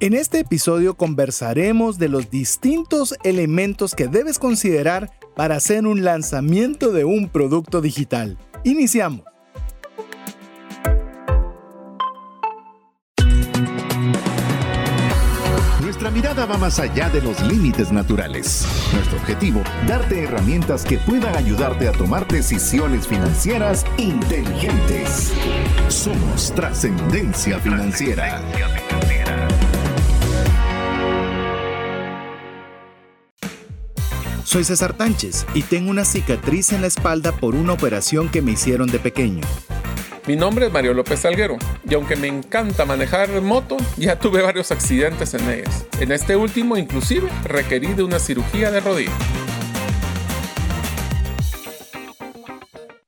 En este episodio conversaremos de los distintos elementos que debes considerar para hacer un lanzamiento de un producto digital. Iniciamos. Nuestra mirada va más allá de los límites naturales. Nuestro objetivo, darte herramientas que puedan ayudarte a tomar decisiones financieras inteligentes. Somos trascendencia financiera. Soy César Tánchez y tengo una cicatriz en la espalda por una operación que me hicieron de pequeño. Mi nombre es Mario López Salguero y aunque me encanta manejar moto, ya tuve varios accidentes en ellas. En este último inclusive requerí de una cirugía de rodilla.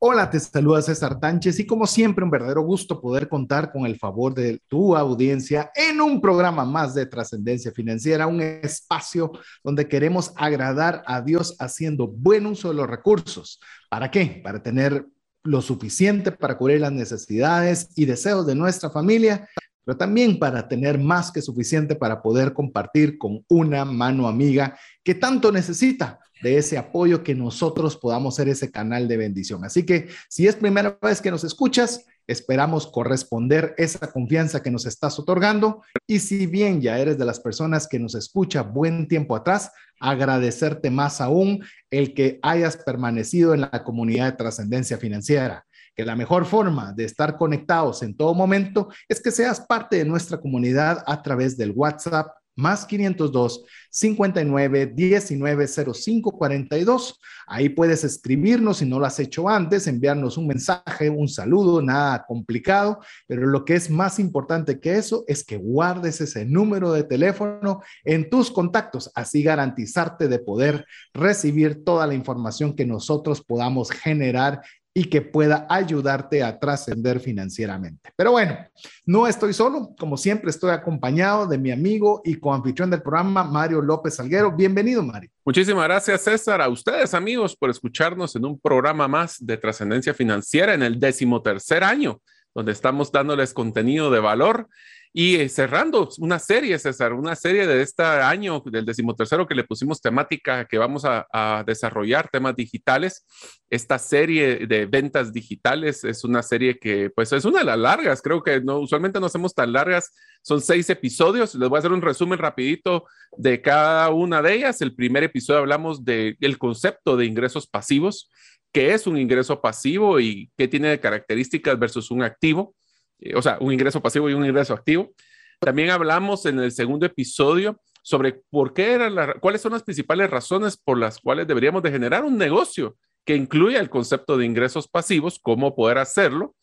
Hola, te saluda César Tánchez y como siempre un verdadero gusto poder contar con el favor de tu audiencia en un programa más de trascendencia financiera, un espacio donde queremos agradar a Dios haciendo buen uso de los recursos. ¿Para qué? Para tener lo suficiente para cubrir las necesidades y deseos de nuestra familia, pero también para tener más que suficiente para poder compartir con una mano amiga que tanto necesita de ese apoyo, que nosotros podamos ser ese canal de bendición. Así que si es primera vez que nos escuchas, esperamos corresponder esa confianza que nos estás otorgando. Y si bien ya eres de las personas que nos escucha buen tiempo atrás, agradecerte más aún el que hayas permanecido en la comunidad de trascendencia financiera que la mejor forma de estar conectados en todo momento es que seas parte de nuestra comunidad a través del WhatsApp más 502 59 19 05 42. Ahí puedes escribirnos si no lo has hecho antes, enviarnos un mensaje, un saludo, nada complicado, pero lo que es más importante que eso es que guardes ese número de teléfono en tus contactos, así garantizarte de poder recibir toda la información que nosotros podamos generar y que pueda ayudarte a trascender financieramente. Pero bueno, no estoy solo, como siempre estoy acompañado de mi amigo y coanfitrión del programa, Mario López Salguero. Bienvenido, Mario. Muchísimas gracias, César, a ustedes, amigos, por escucharnos en un programa más de trascendencia financiera en el decimotercer año, donde estamos dándoles contenido de valor y eh, cerrando una serie, César, una serie de este año, del decimotercero, que le pusimos temática que vamos a, desarrollar, temas digitales. Esta serie de ventas digitales es una serie que, pues, es una de las largas. Creo que no, usualmente no hacemos tan largas. Son seis episodios. Les voy a hacer un resumen rapidito de cada una de ellas. El primer episodio hablamos del concepto de ingresos pasivos. ¿Qué es un ingreso pasivo y qué tiene de características versus un activo? Eh, o sea, un ingreso pasivo y un ingreso activo. También hablamos en el segundo episodio sobre por qué eran cuáles son las principales razones por las cuales deberíamos de generar un negocio que incluya el concepto de ingresos pasivos, cómo poder hacerlo,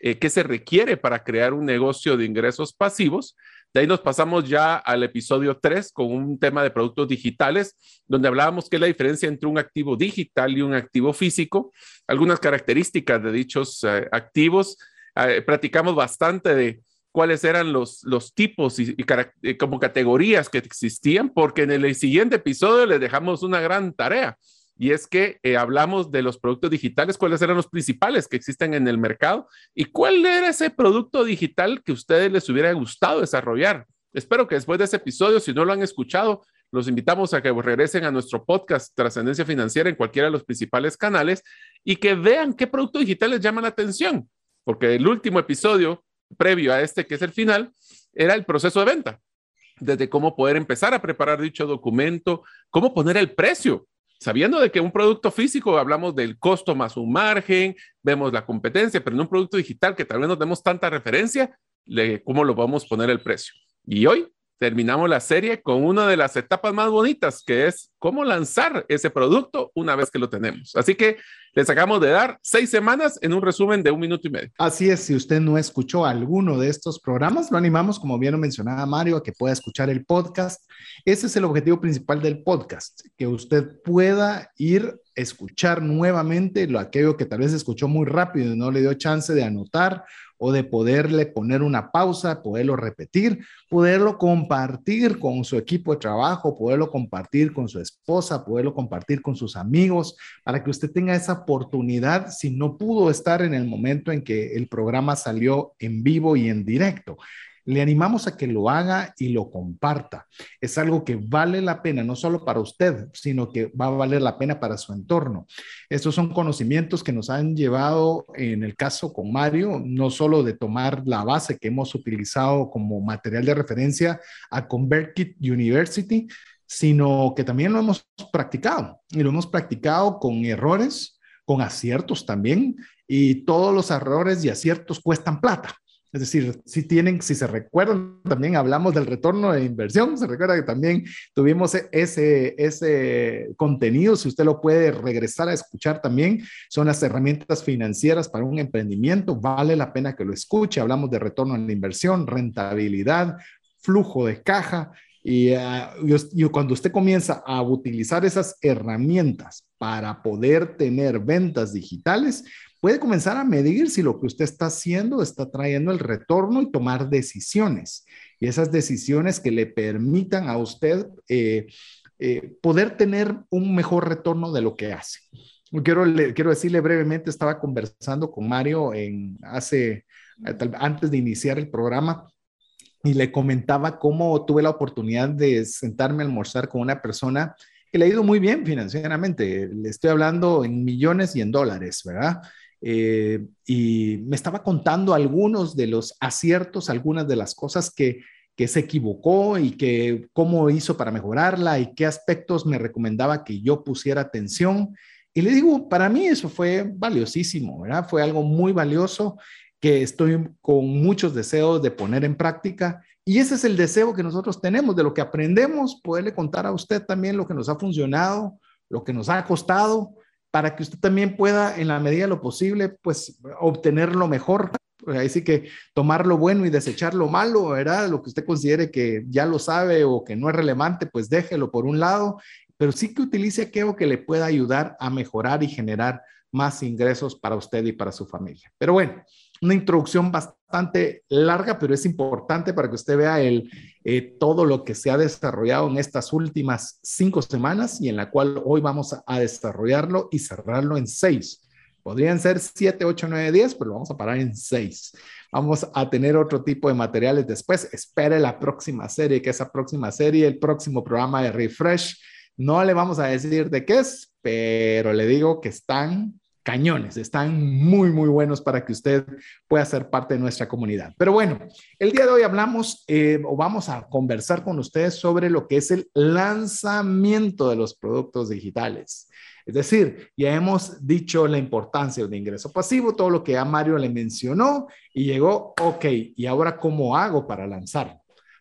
eh, qué se requiere para crear un negocio de ingresos pasivos. De ahí nos pasamos ya al episodio 3 con un tema de productos digitales, donde hablábamos qué es la diferencia entre un activo digital y un activo físico, algunas características de dichos eh, activos, eh, platicamos bastante de cuáles eran los, los tipos y, como categorías que existían, porque en el siguiente episodio les dejamos una gran tarea. Y es que eh, hablamos de los productos digitales, cuáles eran los principales que existen en el mercado y cuál era ese producto digital que a ustedes les hubiera gustado desarrollar. Espero que después de ese episodio, si no lo han escuchado, los invitamos a que regresen a nuestro podcast Trascendencia Financiera en cualquiera de los principales canales y que vean qué producto digital les llama la atención porque el último episodio previo a este, que es el final, era el proceso de venta, desde cómo poder empezar a preparar dicho documento, cómo poner el precio, sabiendo de que un producto físico hablamos del costo más un margen, vemos la competencia, pero en un producto digital que tal vez no demos tanta referencia, cómo lo vamos a poner el precio. Y hoy terminamos la serie con una de las etapas más bonitas, que es cómo lanzar ese producto una vez que lo tenemos. Así que les acabamos de dar seis semanas en un resumen de un minuto y medio. Así es, si usted no escuchó alguno de estos programas, lo animamos, como bien mencionaba Mario, a que pueda escuchar el podcast. Ese es el objetivo principal del podcast, que usted pueda ir escuchar nuevamente lo aquello que tal vez escuchó muy rápido y no le dio chance de anotar o de poderle poner una pausa, poderlo repetir, poderlo compartir con su equipo de trabajo, poderlo compartir con su esposa, poderlo compartir con sus amigos, para que usted tenga esa oportunidad si no pudo estar en el momento en que el programa salió en vivo y en directo. Le animamos a que lo haga y lo comparta. Es algo que vale la pena, no solo para usted, sino que va a valer la pena para su entorno. Estos son conocimientos que nos han llevado, en el caso con Mario, no solo de tomar la base que hemos utilizado como material de referencia a ConvertKit University, sino que también lo hemos practicado y lo hemos practicado con errores, con aciertos también, y todos los errores y aciertos cuestan plata. Es decir, si tienen, si se recuerdan, también hablamos del retorno de inversión, se recuerda que también tuvimos ese, ese contenido, si usted lo puede regresar a escuchar también, son las herramientas financieras para un emprendimiento, vale la pena que lo escuche, hablamos de retorno en la inversión, rentabilidad, flujo de caja, y, y, cuando usted comienza a utilizar esas herramientas para poder tener ventas digitales, puede comenzar a medir si lo que usted está haciendo está trayendo el retorno y tomar decisiones. Y esas decisiones que le permitan a usted eh, eh, poder tener un mejor retorno de lo que hace. Quiero, quiero decirle brevemente, estaba conversando con Mario en hace, antes de iniciar el programa y le comentaba cómo tuve la oportunidad de sentarme a almorzar con una persona que le ha ido muy bien financieramente. Le estoy hablando en millones y en dólares, ¿verdad? Eh, y me estaba contando algunos de los aciertos, algunas de las cosas que, que se equivocó y que cómo hizo para mejorarla y qué aspectos me recomendaba que yo pusiera atención. Y le digo, para mí eso fue valiosísimo, ¿verdad? Fue algo muy valioso que estoy con muchos deseos de poner en práctica. Y ese es el deseo que nosotros tenemos, de lo que aprendemos, poderle contar a usted también lo que nos ha funcionado, lo que nos ha costado, para que usted también pueda, en la medida de lo posible, pues obtener lo mejor. Ahí sí que tomar lo bueno y desechar lo malo, ¿verdad? Lo que usted considere que ya lo sabe o que no es relevante, pues déjelo por un lado, pero sí que utilice aquello que le pueda ayudar a mejorar y generar más ingresos para usted y para su familia. Pero bueno, una introducción bastante larga, pero es importante para que usted vea el, eh, todo lo que se ha desarrollado en estas últimas cinco semanas y en la cual hoy vamos a, desarrollarlo y cerrarlo en seis. Podrían ser siete, ocho, nueve, diez, pero lo vamos a parar en seis. Vamos a tener otro tipo de materiales después. Espere la próxima serie, que esa próxima serie, el próximo programa de Refresh. No le vamos a decir de qué es, pero le digo que están cañones, están muy, muy buenos para que usted pueda ser parte de nuestra comunidad. Pero bueno, el día de hoy hablamos eh, o vamos a conversar con ustedes sobre lo que es el lanzamiento de los productos digitales. Es decir, ya hemos dicho la importancia de ingreso pasivo, todo lo que a Mario le mencionó y llegó, ok, ¿y ahora cómo hago para lanzar?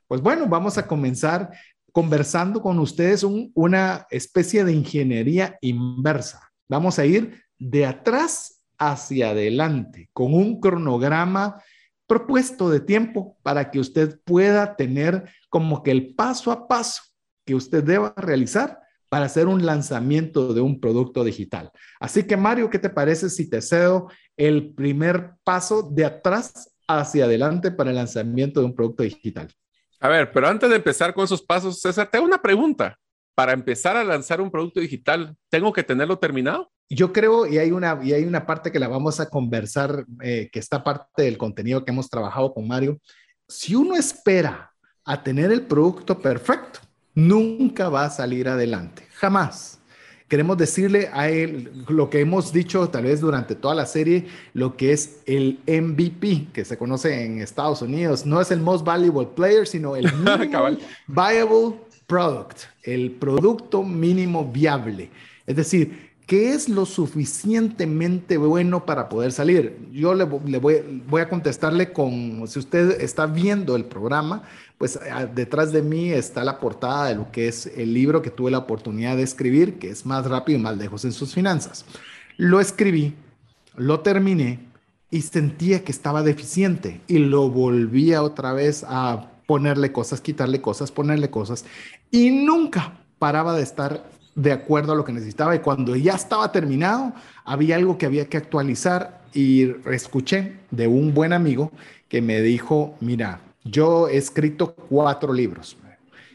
Pues bueno, vamos a comenzar conversando con ustedes una especie de ingeniería inversa. Vamos a ir de atrás hacia adelante, con un cronograma propuesto de tiempo para que usted pueda tener como que el paso a paso que usted deba realizar para hacer un lanzamiento de un producto digital. Así que Mario, ¿qué te parece si te cedo el primer paso de atrás hacia adelante para el lanzamiento de un producto digital? A ver, pero antes de empezar con esos pasos, César, te hago una pregunta. Para empezar a lanzar un producto digital, ¿tengo que tenerlo terminado? Yo creo, y hay una, y hay una parte que la vamos a conversar, eh, que está parte del contenido que hemos trabajado con Mario. Si uno espera a tener el producto perfecto, nunca va a salir adelante, jamás. Queremos decirle a él lo que hemos dicho tal vez durante toda la serie, lo que es el MVP, que se conoce en Estados Unidos. No es el most valuable player, sino el viable product, el producto mínimo viable. Es decir, ¿Qué es lo suficientemente bueno para poder salir? Yo le, voy, a contestarle con, si usted está viendo el programa, pues detrás de mí está la portada de lo que es el libro que tuve la oportunidad de escribir, que es Más rápido y más lejos en sus finanzas. Lo escribí, lo terminé y sentía que estaba deficiente y lo volvía otra vez a ponerle cosas, quitarle cosas, ponerle cosas y nunca paraba de estar de acuerdo a lo que necesitaba y cuando ya estaba terminado, había algo que había que actualizar y escuché de un buen amigo que me dijo, mira, yo he escrito cuatro libros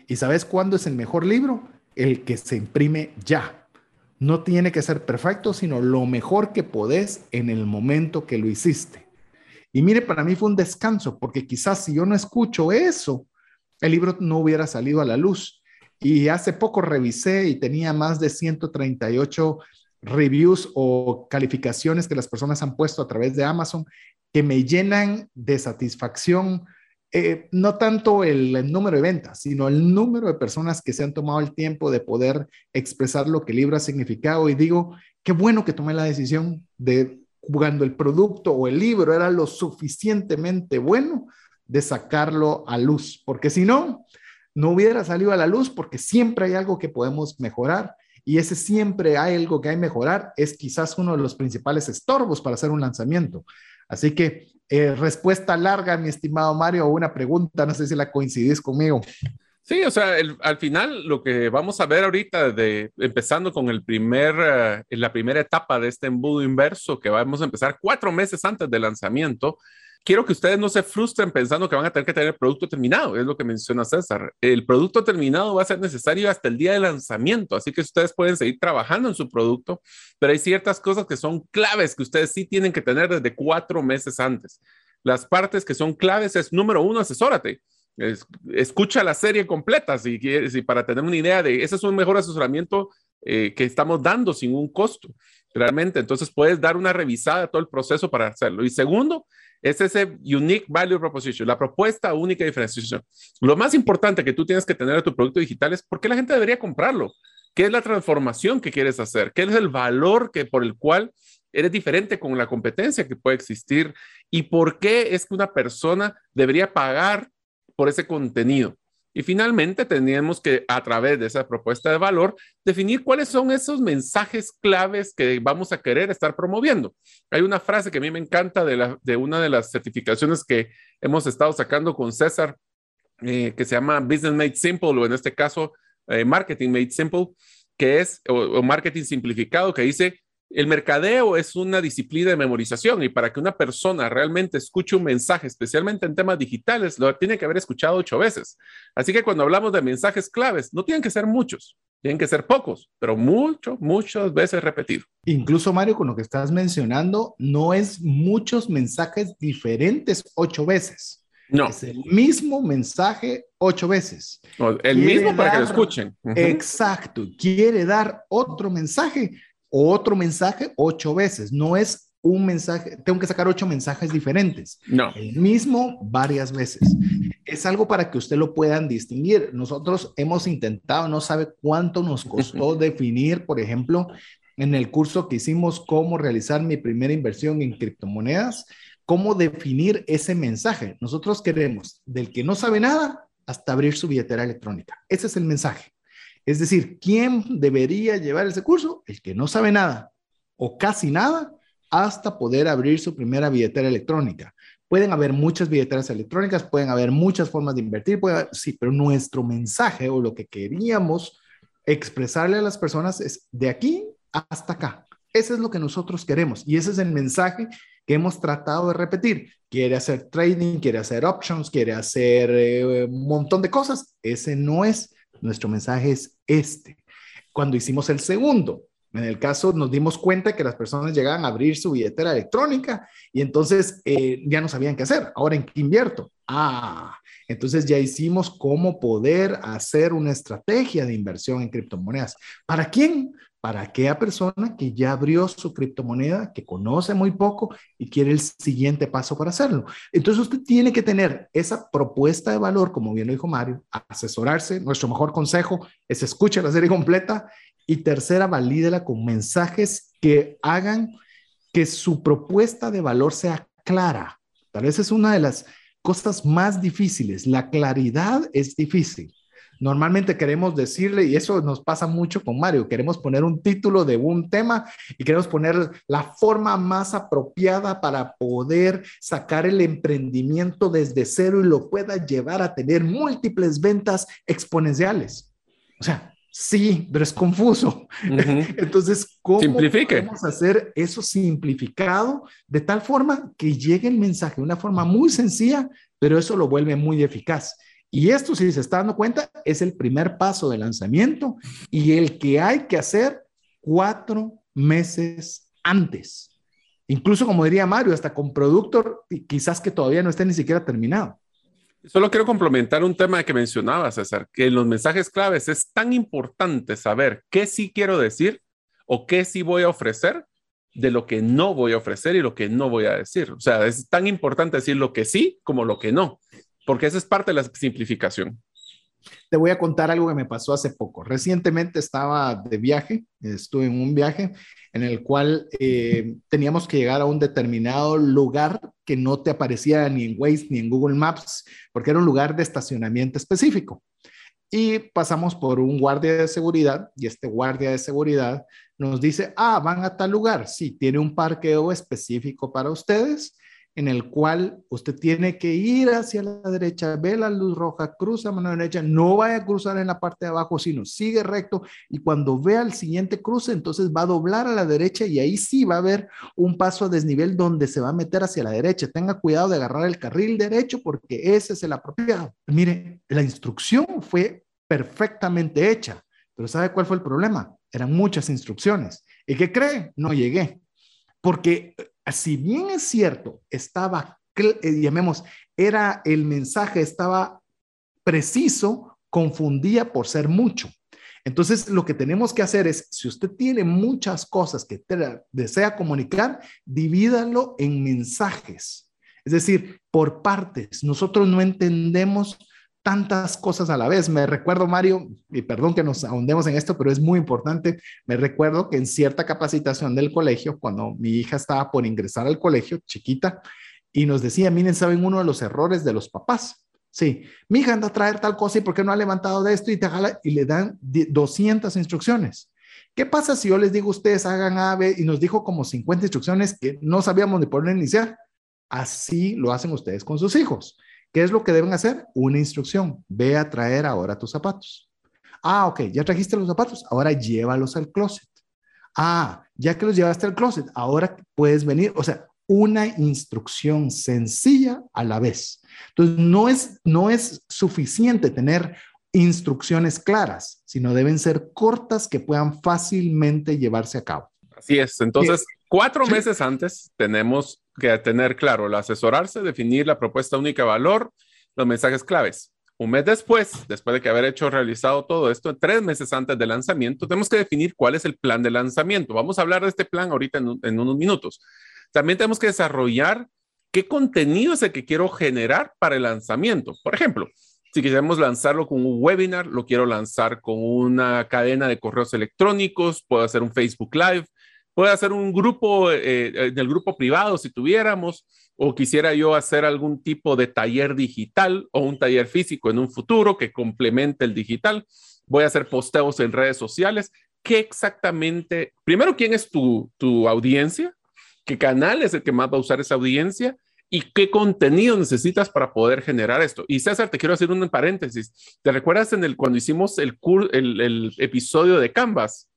y ¿sabes cuándo es el mejor libro? El que se imprime ya. No tiene que ser perfecto, sino lo mejor que podés en el momento que lo hiciste. Y mire, para mí fue un descanso, porque quizás si yo no escucho eso, el libro no hubiera salido a la luz. Y hace poco revisé y tenía más de 138 reviews o calificaciones que las personas han puesto a través de Amazon que me llenan de satisfacción, eh, no tanto el, número de ventas, sino el número de personas que se han tomado el tiempo de poder expresar lo que el ha significado. Y digo, qué bueno que tomé la decisión de cuando el producto o el libro era lo suficientemente bueno de sacarlo a luz, porque si no, no hubiera salido a la luz porque siempre hay algo que podemos mejorar y ese siempre hay algo que hay que mejorar es quizás uno de los principales estorbos para hacer un lanzamiento. Así que eh, respuesta larga, mi estimado Mario, una pregunta, no sé si la coincidís conmigo. Sí, o sea, al final lo que vamos a ver ahorita, de, empezando con el primer, uh, la primera etapa de este embudo inverso, que vamos a empezar cuatro meses antes del lanzamiento, quiero que ustedes no se frustren pensando que van a tener que tener el producto terminado, es lo que menciona César. El producto terminado va a ser necesario hasta el día de lanzamiento, así que ustedes pueden seguir trabajando en su producto, pero hay ciertas cosas que son claves que ustedes sí tienen que tener desde cuatro meses antes. Las partes que son claves es, número uno, asesórate. escucha la serie completa si quieres y para tener una idea de ese es un mejor asesoramiento eh, que estamos dando sin un costo realmente entonces puedes dar una revisada a todo el proceso para hacerlo y segundo es ese unique value proposition, la propuesta única de diferenciación. Lo más importante que tú tienes que tener en tu producto digital es por qué la gente debería comprarlo. ¿Qué es la transformación que quieres hacer? ¿Qué es el valor que, por el cual eres diferente con la competencia que puede existir? ¿Y por qué es que una persona debería pagar por ese contenido? Y finalmente tenemos que, a través de esa propuesta de valor, definir cuáles son esos mensajes claves que vamos a querer estar promoviendo. Hay una frase que a mí me encanta de, una de las certificaciones que hemos estado sacando con César, eh, que se llama Business Made Simple, o en este caso, eh, Marketing Made Simple, que es, o marketing simplificado, que dice, el mercadeo es una disciplina de memorización y para que una persona realmente escuche un mensaje, especialmente en temas digitales, lo tiene que haber escuchado ocho veces. Así que cuando hablamos de mensajes claves, no tienen que ser muchos, tienen que ser pocos, pero mucho, muchas veces repetido. Incluso Mario, con lo que estás mencionando, no es muchos mensajes diferentes ocho veces. No. Es el mismo mensaje ocho veces. el mismo para que lo escuchen. Uh -huh. Exacto. Quiere dar otro mensaje otro mensaje ocho veces. No es un mensaje, tengo que sacar ocho mensajes diferentes. No. El mismo varias veces. Es algo para que usted lo puedan distinguir. Nosotros hemos intentado, no sabe cuánto nos costó definir, por ejemplo, en el curso que hicimos cómo realizar mi primera inversión en criptomonedas, cómo definir ese mensaje. Nosotros queremos del que no sabe nada hasta abrir su billetera electrónica. Ese es el mensaje. Es decir, ¿quién debería llevar ese curso? El que no sabe nada o casi nada hasta poder abrir su primera billetera electrónica. Pueden haber muchas billeteras electrónicas, pueden haber muchas formas de invertir, sí, pero nuestro mensaje o lo que queríamos expresarle a las personas es de aquí hasta acá. Ese es lo que nosotros queremos y ese es el mensaje que hemos tratado de repetir. Quiere hacer trading, quiere hacer options, quiere hacer eh, un montón de cosas. Ese no es nuestro mensaje es este. Cuando hicimos el segundo, en el caso nos dimos cuenta que las personas llegaban a abrir su billetera electrónica y entonces eh, ya no sabían qué hacer. Ahora, ¿en qué invierto? Ah, entonces ya hicimos cómo poder hacer una estrategia de inversión en criptomonedas. ¿Para quién? Para aquella persona que ya abrió su criptomoneda, que conoce muy poco y quiere el siguiente paso para hacerlo. Entonces usted tiene que tener esa propuesta de valor, como bien lo dijo Mario, asesorarse. Nuestro mejor consejo es escuche la serie completa y tercera, valídela con mensajes que hagan que su propuesta de valor sea clara. Tal vez es una de las cosas más difíciles. La claridad es difícil. Normalmente queremos decirle, y eso nos pasa mucho con Mario, queremos poner un título de un tema y queremos poner la forma más apropiada para poder sacar el emprendimiento desde cero y lo pueda llevar a tener múltiples ventas exponenciales. O sea, Sí, pero es confuso. Uh -huh. Entonces, ¿cómo Simplifique. podemos hacer eso simplificado de tal forma que llegue el mensaje de una forma muy sencilla, pero eso lo vuelve muy eficaz? Y esto, si se está dando cuenta, es el primer paso de lanzamiento y el que hay que hacer cuatro meses antes. incluso como diría Mario, hasta con producto quizás que todavía no esté ni siquiera terminado. Solo quiero complementar un tema que mencionaba, César, que en los mensajes claves es tan importante saber qué sí quiero decir o qué sí voy a ofrecer de lo que no voy a ofrecer y lo que no voy a decir. O sea, es tan importante decir lo que sí como lo que no, porque esa es parte de la simplificación. Te voy a contar algo que me pasó hace poco. Recientemente estaba de viaje, estuve en un viaje en el cual eh, teníamos que llegar a un determinado lugar que no te aparecía ni en Waze ni en Google Maps, porque era un lugar de estacionamiento específico. Y pasamos por un guardia de seguridad y este guardia de seguridad nos dice, ah, van a tal lugar. Sí, tiene un parqueo específico para ustedes en el cual usted tiene que ir hacia la derecha, ve la luz roja, cruza a mano derecha, no vaya a cruzar en la parte de abajo, sino sigue recto y cuando vea el siguiente cruce, entonces va a doblar a la derecha y ahí sí va a haber un paso a desnivel donde se va a meter hacia la derecha. Tenga cuidado de agarrar el carril derecho porque ese es el apropiado. Mire, la instrucción fue perfectamente hecha, pero ¿sabe cuál fue el problema? Eran muchas instrucciones. ¿Y qué cree? No llegué. Porque si bien es cierto, estaba, eh, llamemos, era el mensaje, estaba preciso, confundía por ser mucho. Entonces, lo que tenemos que hacer es, si usted tiene muchas cosas que desea comunicar, divídalo en mensajes. Es decir, por partes. Nosotros no entendemos tantas cosas a la vez. Me recuerdo, Mario, y perdón que nos ahondemos en esto, pero es muy importante. Me recuerdo que en cierta capacitación del colegio, cuando mi hija estaba por ingresar al colegio, chiquita, y nos decía, miren, ¿saben uno de los errores de los papás? Sí, mi hija anda a traer tal cosa y por qué no ha levantado de esto y te jala y le dan 200 instrucciones. ¿Qué pasa si yo les digo ustedes hagan A, B y nos dijo como 50 instrucciones que no sabíamos ni por dónde iniciar? Así lo hacen ustedes con sus hijos. ¿Qué es lo que deben hacer? Una instrucción. Ve a traer ahora tus zapatos. Ah, ok, ya trajiste los zapatos, ahora llévalos al closet. Ah, ya que los llevaste al closet, ahora puedes venir, o sea, una instrucción sencilla a la vez. Entonces, no es, no es suficiente tener instrucciones claras, sino deben ser cortas que puedan fácilmente llevarse a cabo. Así es. Entonces, cuatro meses antes tenemos que tener claro el asesorarse, definir la propuesta única de valor, los mensajes claves. Un mes después, después de que haber hecho realizado todo esto, tres meses antes del lanzamiento, tenemos que definir cuál es el plan de lanzamiento. Vamos a hablar de este plan ahorita en, en unos minutos. También tenemos que desarrollar qué contenido es el que quiero generar para el lanzamiento. Por ejemplo, si queremos lanzarlo con un webinar, lo quiero lanzar con una cadena de correos electrónicos, puedo hacer un Facebook Live, Puede hacer un grupo, eh, eh, del grupo privado si tuviéramos, o quisiera yo hacer algún tipo de taller digital o un taller físico en un futuro que complemente el digital. Voy a hacer posteos en redes sociales. ¿Qué exactamente? Primero, ¿quién es tu, tu audiencia? ¿Qué canal es el que más va a usar esa audiencia? ¿Y qué contenido necesitas para poder generar esto? Y César, te quiero hacer un paréntesis. ¿Te recuerdas en el, cuando hicimos el, el, el episodio de Canvas?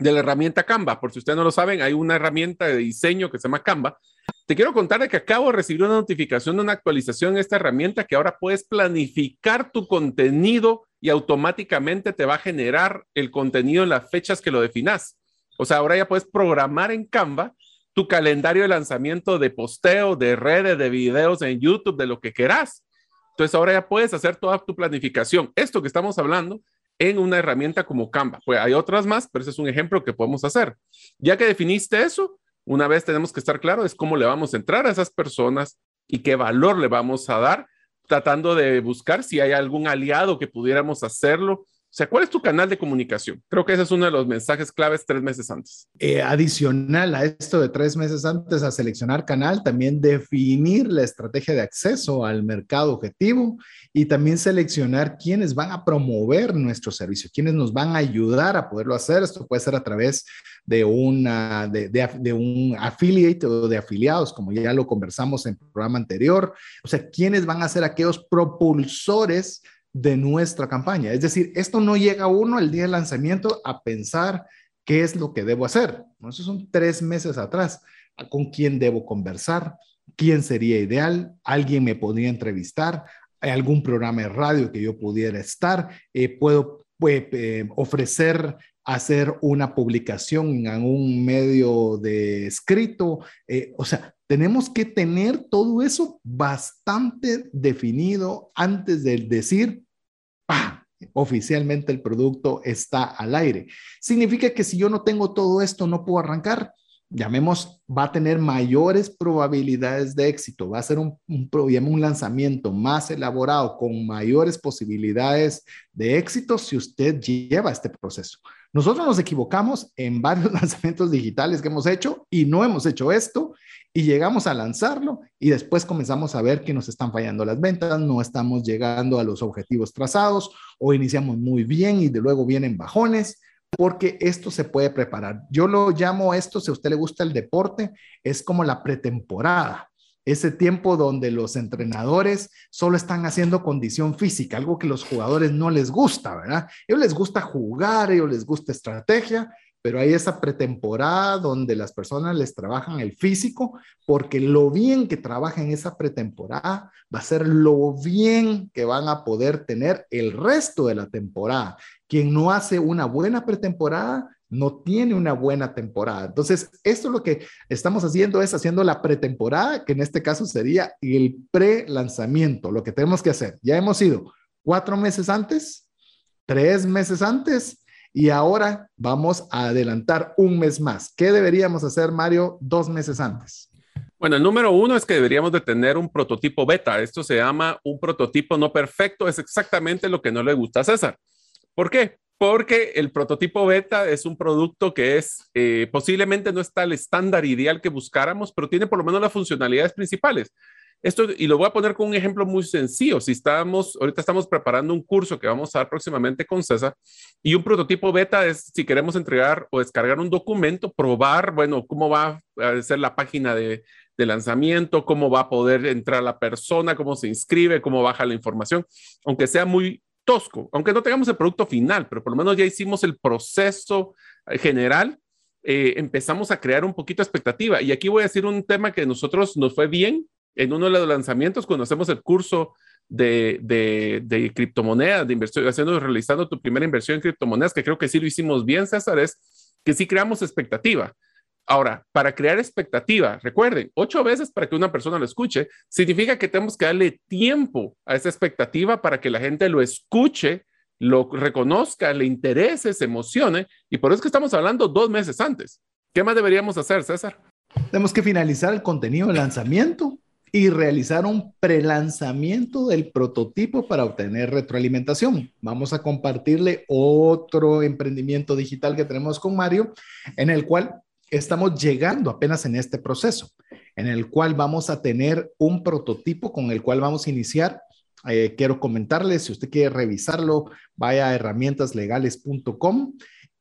De la herramienta Canva. Por si ustedes no lo saben, hay una herramienta de diseño que se llama Canva. Te quiero contar de que acabo de recibir una notificación de una actualización en esta herramienta que ahora puedes planificar tu contenido y automáticamente te va a generar el contenido en las fechas que lo definas. O sea, ahora ya puedes programar en Canva tu calendario de lanzamiento de posteo, de redes, de videos en YouTube, de lo que quieras. Entonces ahora ya puedes hacer toda tu planificación. Esto que estamos hablando en una herramienta como Canva. Pues hay otras más, pero ese es un ejemplo que podemos hacer. Ya que definiste eso, una vez tenemos que estar claro es cómo le vamos a entrar a esas personas y qué valor le vamos a dar, tratando de buscar si hay algún aliado que pudiéramos hacerlo o sea, ¿cuál es tu canal de comunicación? Creo que ese es uno de los mensajes claves tres meses antes. Eh, adicional a esto de tres meses antes a seleccionar canal, también definir la estrategia de acceso al mercado objetivo y también seleccionar quiénes van a promover nuestro servicio, quiénes nos van a ayudar a poderlo hacer. Esto puede ser a través de, una, de, de un affiliate o de afiliados, como ya lo conversamos en el programa anterior. O sea, quiénes van a ser aquellos propulsores de nuestra campaña. Es decir, esto no llega uno el día del lanzamiento a pensar qué es lo que debo hacer. Eso son tres meses atrás. ¿Con quién debo conversar? ¿Quién sería ideal? ¿Alguien me podría entrevistar? ¿Hay algún programa de radio que yo pudiera estar? Eh, ¿Puedo eh, ofrecer hacer una publicación en un medio de escrito. Eh, o sea, tenemos que tener todo eso bastante definido antes de decir, oficialmente el producto está al aire. Significa que si yo no tengo todo esto, no puedo arrancar. Llamemos, va a tener mayores probabilidades de éxito, va a ser un, un, un lanzamiento más elaborado con mayores posibilidades de éxito si usted lleva este proceso. Nosotros nos equivocamos en varios lanzamientos digitales que hemos hecho y no hemos hecho esto y llegamos a lanzarlo y después comenzamos a ver que nos están fallando las ventas, no estamos llegando a los objetivos trazados o iniciamos muy bien y de luego vienen bajones porque esto se puede preparar. Yo lo llamo esto, si a usted le gusta el deporte, es como la pretemporada ese tiempo donde los entrenadores solo están haciendo condición física, algo que los jugadores no les gusta, ¿verdad? A ellos les gusta jugar, a ellos les gusta estrategia, pero hay esa pretemporada donde las personas les trabajan el físico, porque lo bien que trabajan esa pretemporada va a ser lo bien que van a poder tener el resto de la temporada. Quien no hace una buena pretemporada no tiene una buena temporada. Entonces, esto lo que estamos haciendo es haciendo la pretemporada, que en este caso sería el pre-lanzamiento, lo que tenemos que hacer. Ya hemos ido cuatro meses antes, tres meses antes y ahora vamos a adelantar un mes más. ¿Qué deberíamos hacer, Mario, dos meses antes? Bueno, el número uno es que deberíamos de tener un prototipo beta. Esto se llama un prototipo no perfecto. Es exactamente lo que no le gusta a César. ¿Por qué? Porque el prototipo beta es un producto que es eh, posiblemente no está al estándar ideal que buscáramos, pero tiene por lo menos las funcionalidades principales. Esto, y lo voy a poner con un ejemplo muy sencillo. Si estamos, ahorita estamos preparando un curso que vamos a dar próximamente con César y un prototipo beta es si queremos entregar o descargar un documento, probar, bueno, cómo va a ser la página de, de lanzamiento, cómo va a poder entrar la persona, cómo se inscribe, cómo baja la información, aunque sea muy tosco, aunque no tengamos el producto final, pero por lo menos ya hicimos el proceso eh, general, eh, empezamos a crear un poquito de expectativa. Y aquí voy a decir un tema que nosotros nos fue bien en uno de los lanzamientos, cuando hacemos el curso de, de, criptomonedas, de inversión, haciendo, realizando tu primera inversión en criptomonedas, que creo que sí lo hicimos bien, César, es que sí creamos expectativa. Ahora, para crear expectativa, recuerden, ocho veces para que una persona lo escuche, significa que tenemos que darle tiempo a esa expectativa para que la gente lo escuche, lo reconozca, le interese, se emocione. Y por eso es que estamos hablando dos meses antes. ¿Qué más deberíamos hacer, César? Tenemos que finalizar el contenido de lanzamiento y realizar un prelanzamiento del prototipo para obtener retroalimentación. Vamos a compartirle otro emprendimiento digital que tenemos con Mario, en el cual estamos llegando apenas en este proceso, en el cual vamos a tener un prototipo con el cual vamos a iniciar. Eh, quiero comentarles, si usted quiere revisarlo, vaya a herramientaslegales.com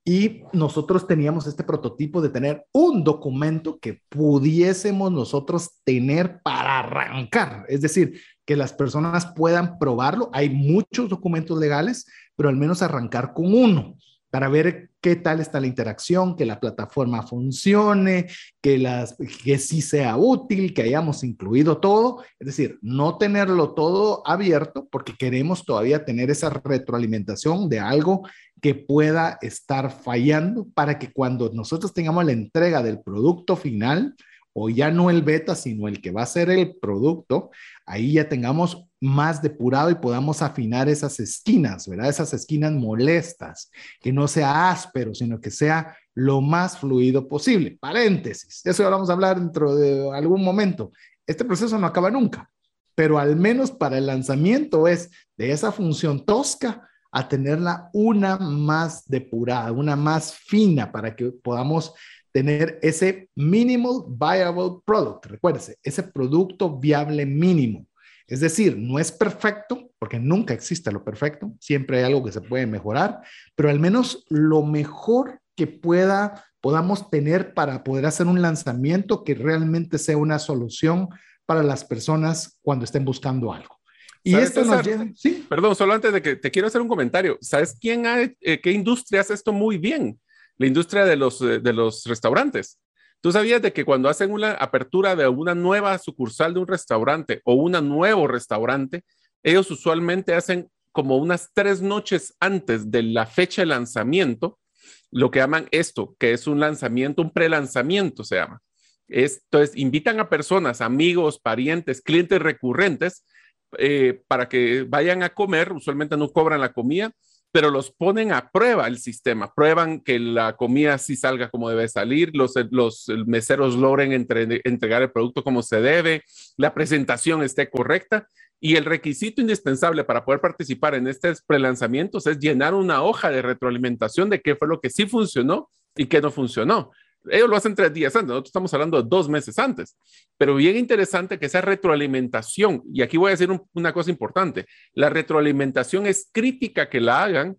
y nosotros teníamos este prototipo de tener un documento que pudiésemos nosotros tener para arrancar, es decir, que las personas puedan probarlo. Hay muchos documentos legales, pero al menos arrancar con uno para ver qué tal está la interacción, que la plataforma funcione, que, las, que sí sea útil, que hayamos incluido todo. Es decir, no tenerlo todo abierto porque queremos todavía tener esa retroalimentación de algo que pueda estar fallando para que cuando nosotros tengamos la entrega del producto final, o ya no el beta, sino el que va a ser el producto, ahí ya tengamos más depurado y podamos afinar esas esquinas, ¿verdad? Esas esquinas molestas, que no sea áspero, sino que sea lo más fluido posible. Paréntesis, eso ya vamos a hablar dentro de algún momento. Este proceso no acaba nunca, pero al menos para el lanzamiento es de esa función tosca a tenerla una más depurada, una más fina para que podamos tener ese minimal viable product. Recuérdese, ese producto viable mínimo. Es decir, no es perfecto, porque nunca existe lo perfecto, siempre hay algo que se puede mejorar, pero al menos lo mejor que pueda podamos tener para poder hacer un lanzamiento que realmente sea una solución para las personas cuando estén buscando algo. Y esto nos lleva, sí. Perdón, solo antes de que te quiero hacer un comentario. ¿Sabes quién ha, eh, qué industria hace esto muy bien? La industria de los, eh, de los restaurantes. ¿Tú sabías de que cuando hacen una apertura de una nueva sucursal de un restaurante o un nuevo restaurante, ellos usualmente hacen como unas tres noches antes de la fecha de lanzamiento, lo que llaman esto, que es un lanzamiento, un prelanzamiento se llama. entonces, invitan a personas, amigos, parientes, clientes recurrentes eh, para que vayan a comer, usualmente no cobran la comida, pero los ponen a prueba el sistema, prueban que la comida sí salga como debe salir, los, los meseros logren entregar el producto como se debe, la presentación esté correcta y el requisito indispensable para poder participar en estos prelanzamientos es llenar una hoja de retroalimentación de qué fue lo que sí funcionó y qué no funcionó. Ellos lo hacen tres días antes, nosotros estamos hablando de dos meses antes. Pero bien interesante que esa retroalimentación, y aquí voy a decir una cosa importante, la retroalimentación es crítica que la hagan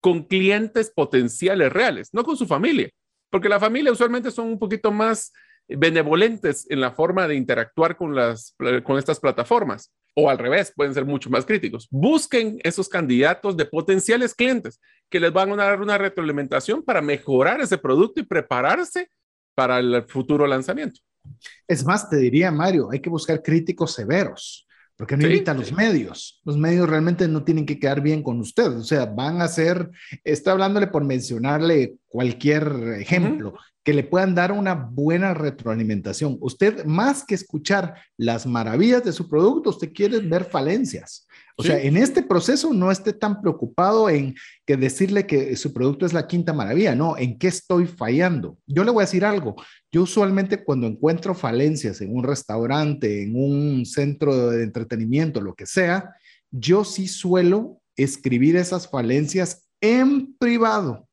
con clientes potenciales reales, no con su familia, porque la familia usualmente son un poquito más benevolentes en la forma de interactuar con, las, con estas plataformas o al revés, pueden ser mucho más críticos. Busquen esos candidatos de potenciales clientes que les van a dar una retroalimentación para mejorar ese producto y prepararse para el futuro lanzamiento. Es más, te diría, Mario, hay que buscar críticos severos, porque no invitan a los medios. Los medios realmente no tienen que quedar bien con usted. O sea, van a ser, está hablándole por mencionarle cualquier ejemplo, que le puedan dar una buena retroalimentación. Usted, más que escuchar las maravillas de su producto, usted quiere ver falencias. O sea, en este proceso no esté tan preocupado en que decirle que su producto es la quinta maravilla, no, en qué estoy fallando. Yo le voy a decir algo. Yo usualmente cuando encuentro falencias en un restaurante, en un centro de entretenimiento, lo que sea, yo sí suelo escribir esas falencias en privado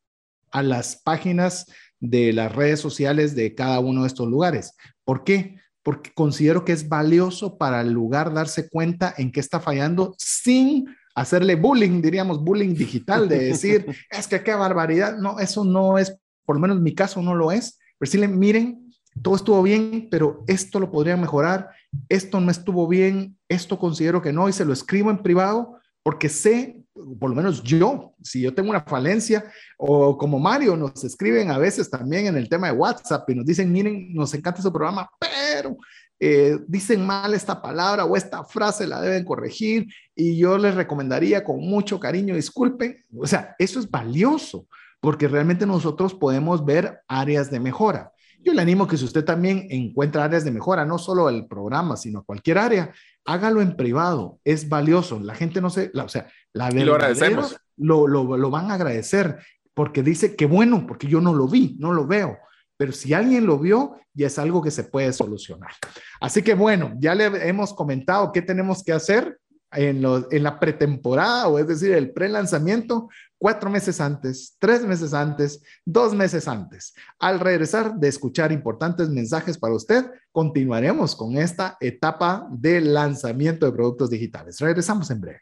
a las páginas de las redes sociales de cada uno de estos lugares. ¿Por qué? Porque considero que es valioso para el lugar darse cuenta en qué está fallando sin hacerle bullying, diríamos bullying digital, de decir, es que qué barbaridad. No, eso no es, por lo menos en mi caso no lo es. Pero decirle, miren, todo estuvo bien, pero esto lo podría mejorar, esto no estuvo bien, esto considero que no, y se lo escribo en privado porque sé por lo menos yo, si yo tengo una falencia, o como Mario, nos escriben a veces también en el tema de WhatsApp y nos dicen, miren, nos encanta su programa, pero eh, dicen mal esta palabra o esta frase la deben corregir y yo les recomendaría con mucho cariño, disculpen, o sea, eso es valioso porque realmente nosotros podemos ver áreas de mejora. Yo le animo que si usted también encuentra áreas de mejora, no solo el programa, sino cualquier área, hágalo en privado, es valioso. La gente no se, o sea, la verdad, lo agradecemos. Lo, lo, van a agradecer porque dice que bueno, porque yo no lo vi, no lo veo. Pero si alguien lo vio, ya es algo que se puede solucionar. Así que bueno, ya le hemos comentado qué tenemos que hacer en, en la pretemporada, o es decir, el pre-lanzamiento, cuatro meses antes, tres meses antes, dos meses antes. Al regresar de escuchar importantes mensajes para usted, continuaremos con esta etapa de lanzamiento de productos digitales. Regresamos en breve.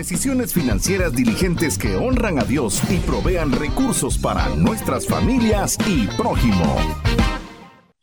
Decisiones financieras diligentes que honran a Dios y provean recursos para nuestras familias y prójimo.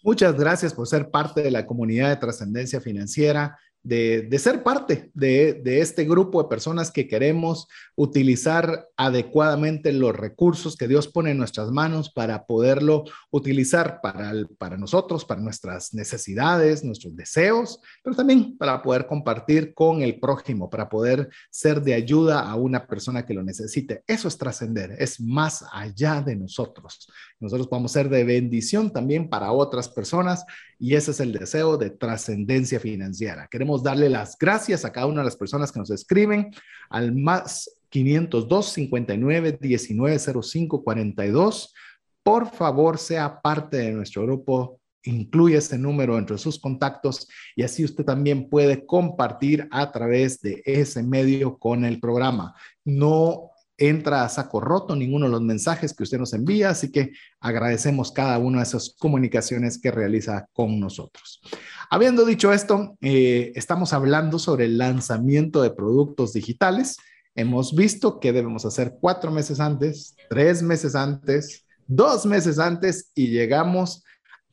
Muchas gracias por ser parte de la comunidad de trascendencia financiera de, ser parte de, este grupo de personas que queremos utilizar adecuadamente los recursos que Dios pone en nuestras manos para poderlo utilizar para, para nosotros, para nuestras necesidades, nuestros deseos, pero también para poder compartir con el prójimo, para poder ser de ayuda a una persona que lo necesite. Eso es trascender, es más allá de nosotros. Nosotros podemos ser de bendición también para otras personas y ese es el deseo de trascendencia financiera. Queremos darle las gracias a cada una de las personas que nos escriben al más 502 59 19 05 42. Por favor, sea parte de nuestro grupo incluye este número entre sus contactos y así usted también puede compartir a través de ese medio con el programa. No entra a saco roto ninguno de los mensajes que usted nos envía, así que agradecemos cada una de esas comunicaciones que realiza con nosotros. Habiendo dicho esto, eh, estamos hablando sobre el lanzamiento de productos digitales. Hemos visto que debemos hacer cuatro meses antes, tres meses antes, dos meses antes y llegamos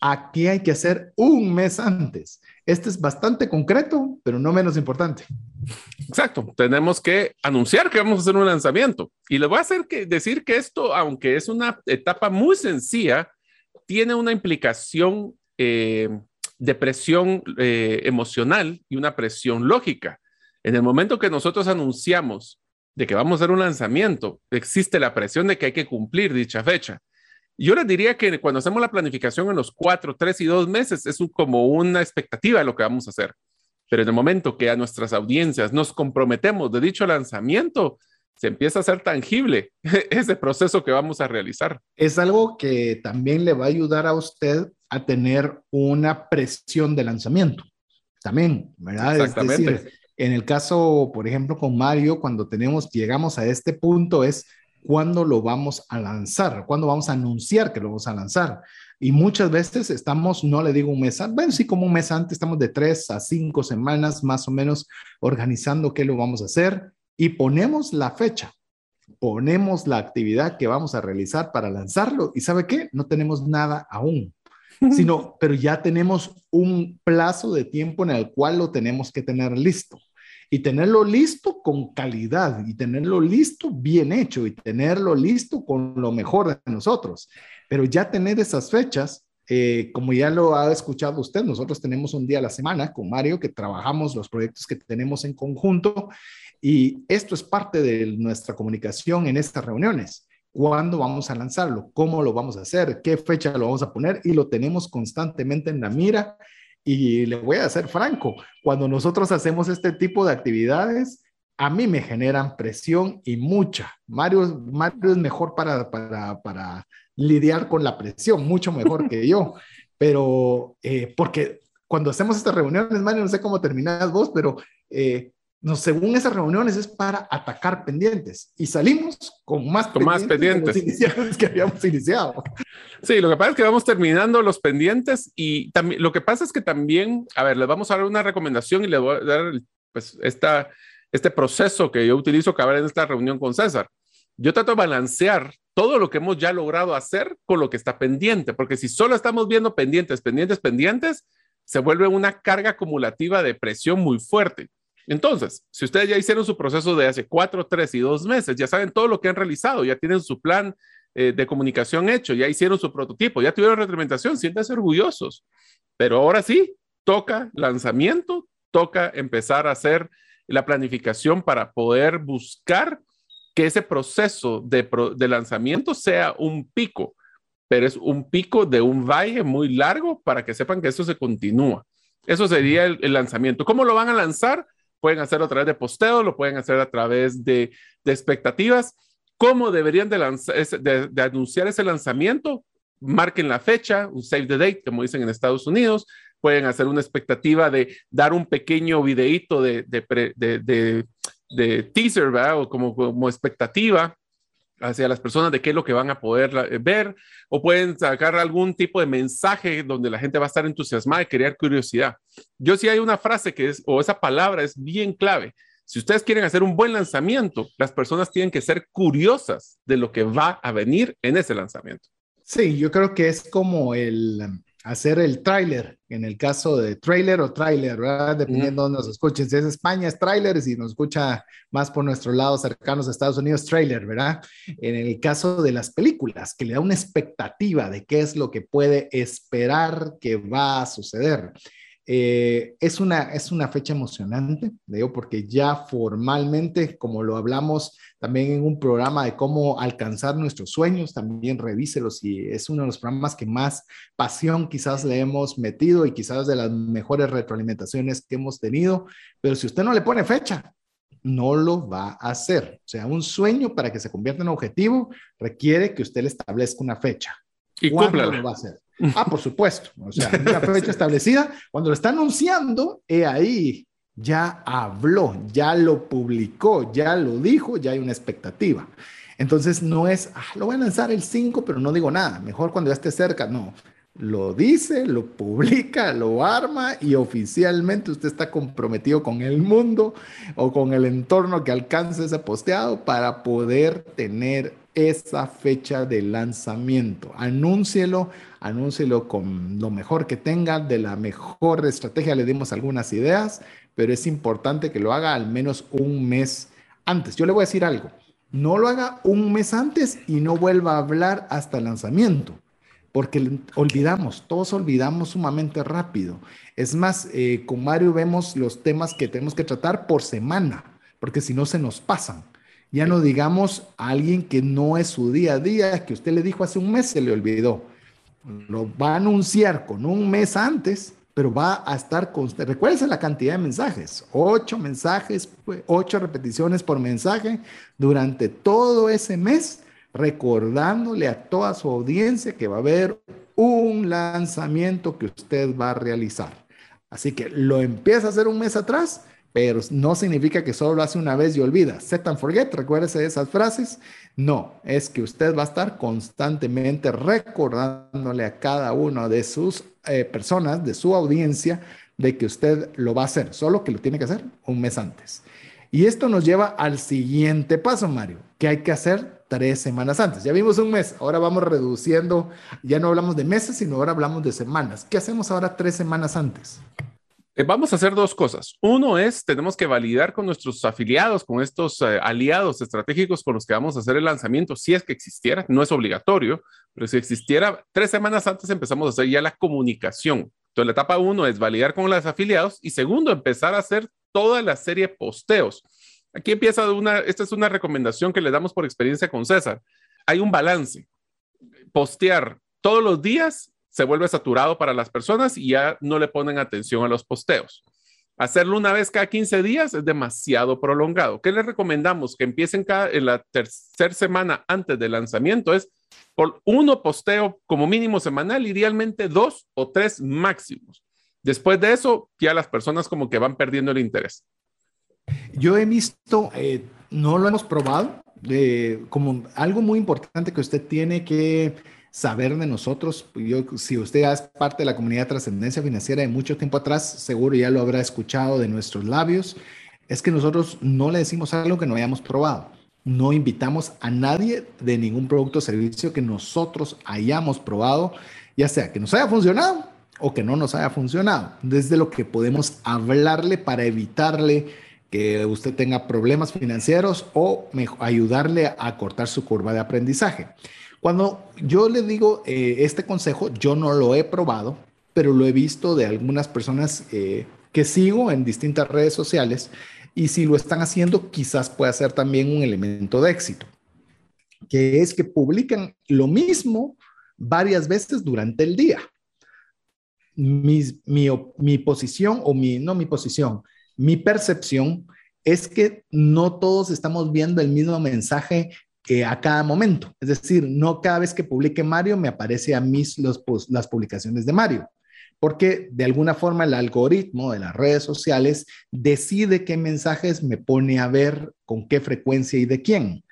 a que hay que hacer un mes antes. Este es bastante concreto, pero no menos importante. Exacto, tenemos que anunciar que vamos a hacer un lanzamiento. Y le voy a hacer que, decir que esto, aunque es una etapa muy sencilla, tiene una implicación eh, de presión eh, emocional y una presión lógica. En el momento que nosotros anunciamos de que vamos a hacer un lanzamiento, existe la presión de que hay que cumplir dicha fecha. Yo les diría que cuando hacemos la planificación en los cuatro, tres y dos meses, es como una expectativa de lo que vamos a hacer. Pero en el momento que a nuestras audiencias nos comprometemos de dicho lanzamiento, se empieza a hacer tangible ese proceso que vamos a realizar. Es algo que también le va a ayudar a usted a tener una presión de lanzamiento. También, ¿verdad? Exactamente. en el caso, por ejemplo, con Mario, cuando tenemos, llegamos a este punto, es cuándo lo vamos a lanzar, cuándo vamos a anunciar que lo vamos a lanzar. Y muchas veces estamos, no le digo un mes antes, bueno, sí, como un mes antes, estamos de tres a cinco semanas más o menos organizando qué lo vamos a hacer y ponemos la fecha, ponemos la actividad que vamos a realizar para lanzarlo. ¿Y sabe qué? No tenemos nada aún, sino, pero ya tenemos un plazo de tiempo en el cual lo tenemos que tener listo y tenerlo listo con calidad y tenerlo listo bien hecho y tenerlo listo con lo mejor de nosotros. Pero ya tener esas fechas, eh, como ya lo ha escuchado usted, nosotros tenemos un día a la semana con Mario que trabajamos los proyectos que tenemos en conjunto y esto es parte de nuestra comunicación en estas reuniones. ¿Cuándo vamos a lanzarlo? ¿Cómo lo vamos a hacer? ¿Qué fecha lo vamos a poner? Y lo tenemos constantemente en la mira y le voy a ser franco, cuando nosotros hacemos este tipo de actividades, a mí me generan presión y mucha. Mario, Mario es mejor para, para, para lidiar con la presión, mucho mejor que yo. Pero eh, porque cuando hacemos estas reuniones, Mario, no sé cómo terminas vos, pero eh, no, según esas reuniones es para atacar pendientes y salimos con más con pendientes, más que habíamos iniciado. Sí, lo que pasa es que vamos terminando los pendientes y también lo que pasa es que también, a ver, les vamos a dar una recomendación y les voy a dar pues esta, este proceso que yo utilizo cada vez en esta reunión con César. Yo trato de balancear todo lo que hemos ya logrado hacer con lo que está pendiente, porque si solo estamos viendo pendientes, pendientes, pendientes, se vuelve una carga acumulativa de presión muy fuerte. Entonces, si ustedes ya hicieron su proceso de hace cuatro, tres y dos meses, ya saben todo lo que han realizado, ya tienen su plan eh, de comunicación hecho, ya hicieron su prototipo, ya tuvieron retroalimentación, siéntanse orgullosos. Pero ahora sí, toca lanzamiento, toca empezar a hacer la planificación para poder buscar que ese proceso de, lanzamiento sea un pico, pero es un pico de un valle muy largo para que sepan que eso se continúa. Eso sería el lanzamiento. ¿Cómo lo van a lanzar? Pueden hacerlo a través de posteo, lo pueden hacer a través de, expectativas. ¿Cómo deberían de, de, anunciar ese lanzamiento? Marquen la fecha, un save the date, como dicen en Estados Unidos. Pueden hacer una expectativa de dar un pequeño videíto de, de teaser, ¿verdad? O como, como expectativa hacia las personas de qué es lo que van a poder eh, ver, o pueden sacar algún tipo de mensaje donde la gente va a estar entusiasmada y crear curiosidad. Yo sí hay una frase que es, o esa palabra es bien clave. Si ustedes quieren hacer un buen lanzamiento, las personas tienen que ser curiosas de lo que va a venir en ese lanzamiento. Sí, yo creo que es como el, hacer el tráiler, en el caso de trailer o tráiler, ¿verdad? Dependiendo de donde nos escuchen. Si es España es tráiler, si nos escucha más por nuestro lado cercanos a Estados Unidos, trailer, ¿verdad? En el caso de las películas, que le da una expectativa de qué es lo que puede esperar que va a suceder. Eh, es, una, es una fecha emocionante, digo, porque ya formalmente, como lo hablamos también en un programa de cómo alcanzar nuestros sueños, también revíselos y es uno de los programas que más pasión quizás le hemos metido y quizás de las mejores retroalimentaciones que hemos tenido, pero si usted no le pone fecha, no lo va a hacer. O sea, un sueño para que se convierta en objetivo requiere que usted le establezca una fecha. Y ¿Cuándo lo va a hacer? Ah, por supuesto. O sea, una fecha establecida. Cuando lo está anunciando, he ahí ya habló, ya lo publicó, ya lo dijo, ya hay una expectativa. Entonces no es, ah, lo voy a lanzar el 5, pero no digo nada, mejor cuando ya esté cerca, no. Lo dice, lo publica, lo arma y oficialmente usted está comprometido con el mundo o con el entorno que alcance ese posteado para poder tener esa fecha de lanzamiento. Anúncielo, anúncielo con lo mejor que tenga, de la mejor estrategia le dimos algunas ideas, pero es importante que lo haga al menos un mes antes. Yo le voy a decir algo, no lo haga un mes antes y no vuelva a hablar hasta el lanzamiento, porque olvidamos, todos olvidamos sumamente rápido. Es más, eh, con Mario vemos los temas que tenemos que tratar por semana, porque si no se nos pasan. Ya no digamos a alguien que no es su día a día, que usted le dijo hace un mes, se le olvidó. Lo va a anunciar con un mes antes, pero va a estar constante. Recuérdense la cantidad de mensajes, ocho mensajes, pues, ocho repeticiones por mensaje durante todo ese mes, recordándole a toda su audiencia que va a haber un lanzamiento que usted va a realizar. Así que lo empieza a hacer un mes atrás pero no significa que solo lo hace una vez y olvida. Set and forget, recuérdese de esas frases. No, es que usted va a estar constantemente recordándole a cada una de sus eh, personas, de su audiencia, de que usted lo va a hacer, solo que lo tiene que hacer un mes antes. Y esto nos lleva al siguiente paso, Mario, que hay que hacer tres semanas antes. Ya vimos un mes, ahora vamos reduciendo, ya no hablamos de meses, sino ahora hablamos de semanas. ¿Qué hacemos ahora tres semanas antes? Eh, vamos a hacer dos cosas. Uno es, tenemos que validar con nuestros afiliados, con estos eh, aliados estratégicos con los que vamos a hacer el lanzamiento, si es que existiera, no es obligatorio, pero si existiera, tres semanas antes empezamos a hacer ya la comunicación. Entonces, la etapa uno es validar con los afiliados y segundo, empezar a hacer toda la serie posteos. Aquí empieza una, esta es una recomendación que le damos por experiencia con César. Hay un balance. Postear todos los días se vuelve saturado para las personas y ya no le ponen atención a los posteos. Hacerlo una vez cada 15 días es demasiado prolongado. ¿Qué les recomendamos? Que empiecen cada, en la tercera semana antes del lanzamiento es por uno posteo como mínimo semanal, idealmente dos o tres máximos. Después de eso, ya las personas como que van perdiendo el interés. Yo he visto, eh, no lo hemos probado, eh, como algo muy importante que usted tiene que saber de nosotros. Yo, si usted es parte de la comunidad de trascendencia financiera de mucho tiempo atrás, seguro ya lo habrá escuchado de nuestros labios, es que nosotros no le decimos algo que no hayamos probado. No invitamos a nadie de ningún producto o servicio que nosotros hayamos probado, ya sea que nos haya funcionado o que no nos haya funcionado. Desde lo que podemos hablarle para evitarle que usted tenga problemas financieros o ayudarle a cortar su curva de aprendizaje. Cuando yo le digo eh, este consejo, yo no lo he probado, pero lo he visto de algunas personas eh, que sigo en distintas redes sociales y si lo están haciendo, quizás pueda ser también un elemento de éxito, que es que publican lo mismo varias veces durante el día. Mi, mi, mi posición o mi, no mi posición, mi percepción es que no todos estamos viendo el mismo mensaje a cada momento. Es decir, no cada vez que publique Mario me aparece a mí las publicaciones de Mario, porque de alguna forma el algoritmo de las redes sociales decide qué mensajes me pone a ver, con qué frecuencia y de quién.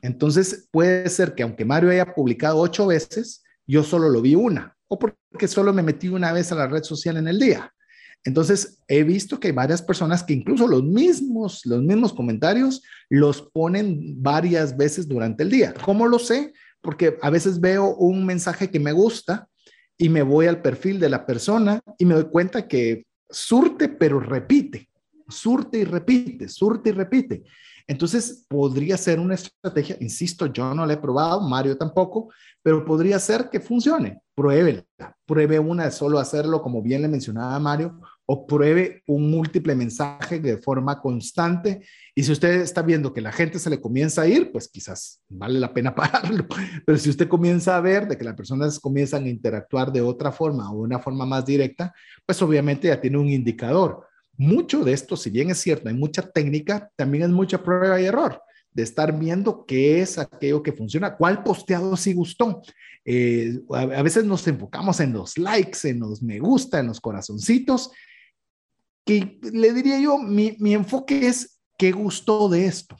Entonces puede ser que aunque Mario haya publicado ocho veces, yo solo lo vi una, o porque solo me metí una vez a la red social en el día. Entonces, he visto que hay varias personas que incluso los mismos, los mismos comentarios los ponen varias veces durante el día. ¿Cómo lo sé? Porque a veces veo un mensaje que me gusta y me voy al perfil de la persona y me doy cuenta que surte, pero repite, surte y repite, surte y repite. Entonces, podría ser una estrategia, insisto, yo no la he probado, Mario tampoco, pero podría ser que funcione. Pruébela, pruebe una de solo hacerlo, como bien le mencionaba Mario, o pruebe un múltiple mensaje de forma constante. Y si usted está viendo que la gente se le comienza a ir, pues quizás vale la pena pararlo. Pero si usted comienza a ver de que las personas comienzan a interactuar de otra forma o una forma más directa, pues obviamente ya tiene un indicador. Mucho de esto, si bien es cierto, hay mucha técnica, también es mucha prueba y error de estar viendo qué es aquello que funciona, cuál posteado sí gustó. Eh, a, a veces nos enfocamos en los likes, en los me gusta, en los corazoncitos, que le diría yo, mi, mi enfoque es qué gustó de esto,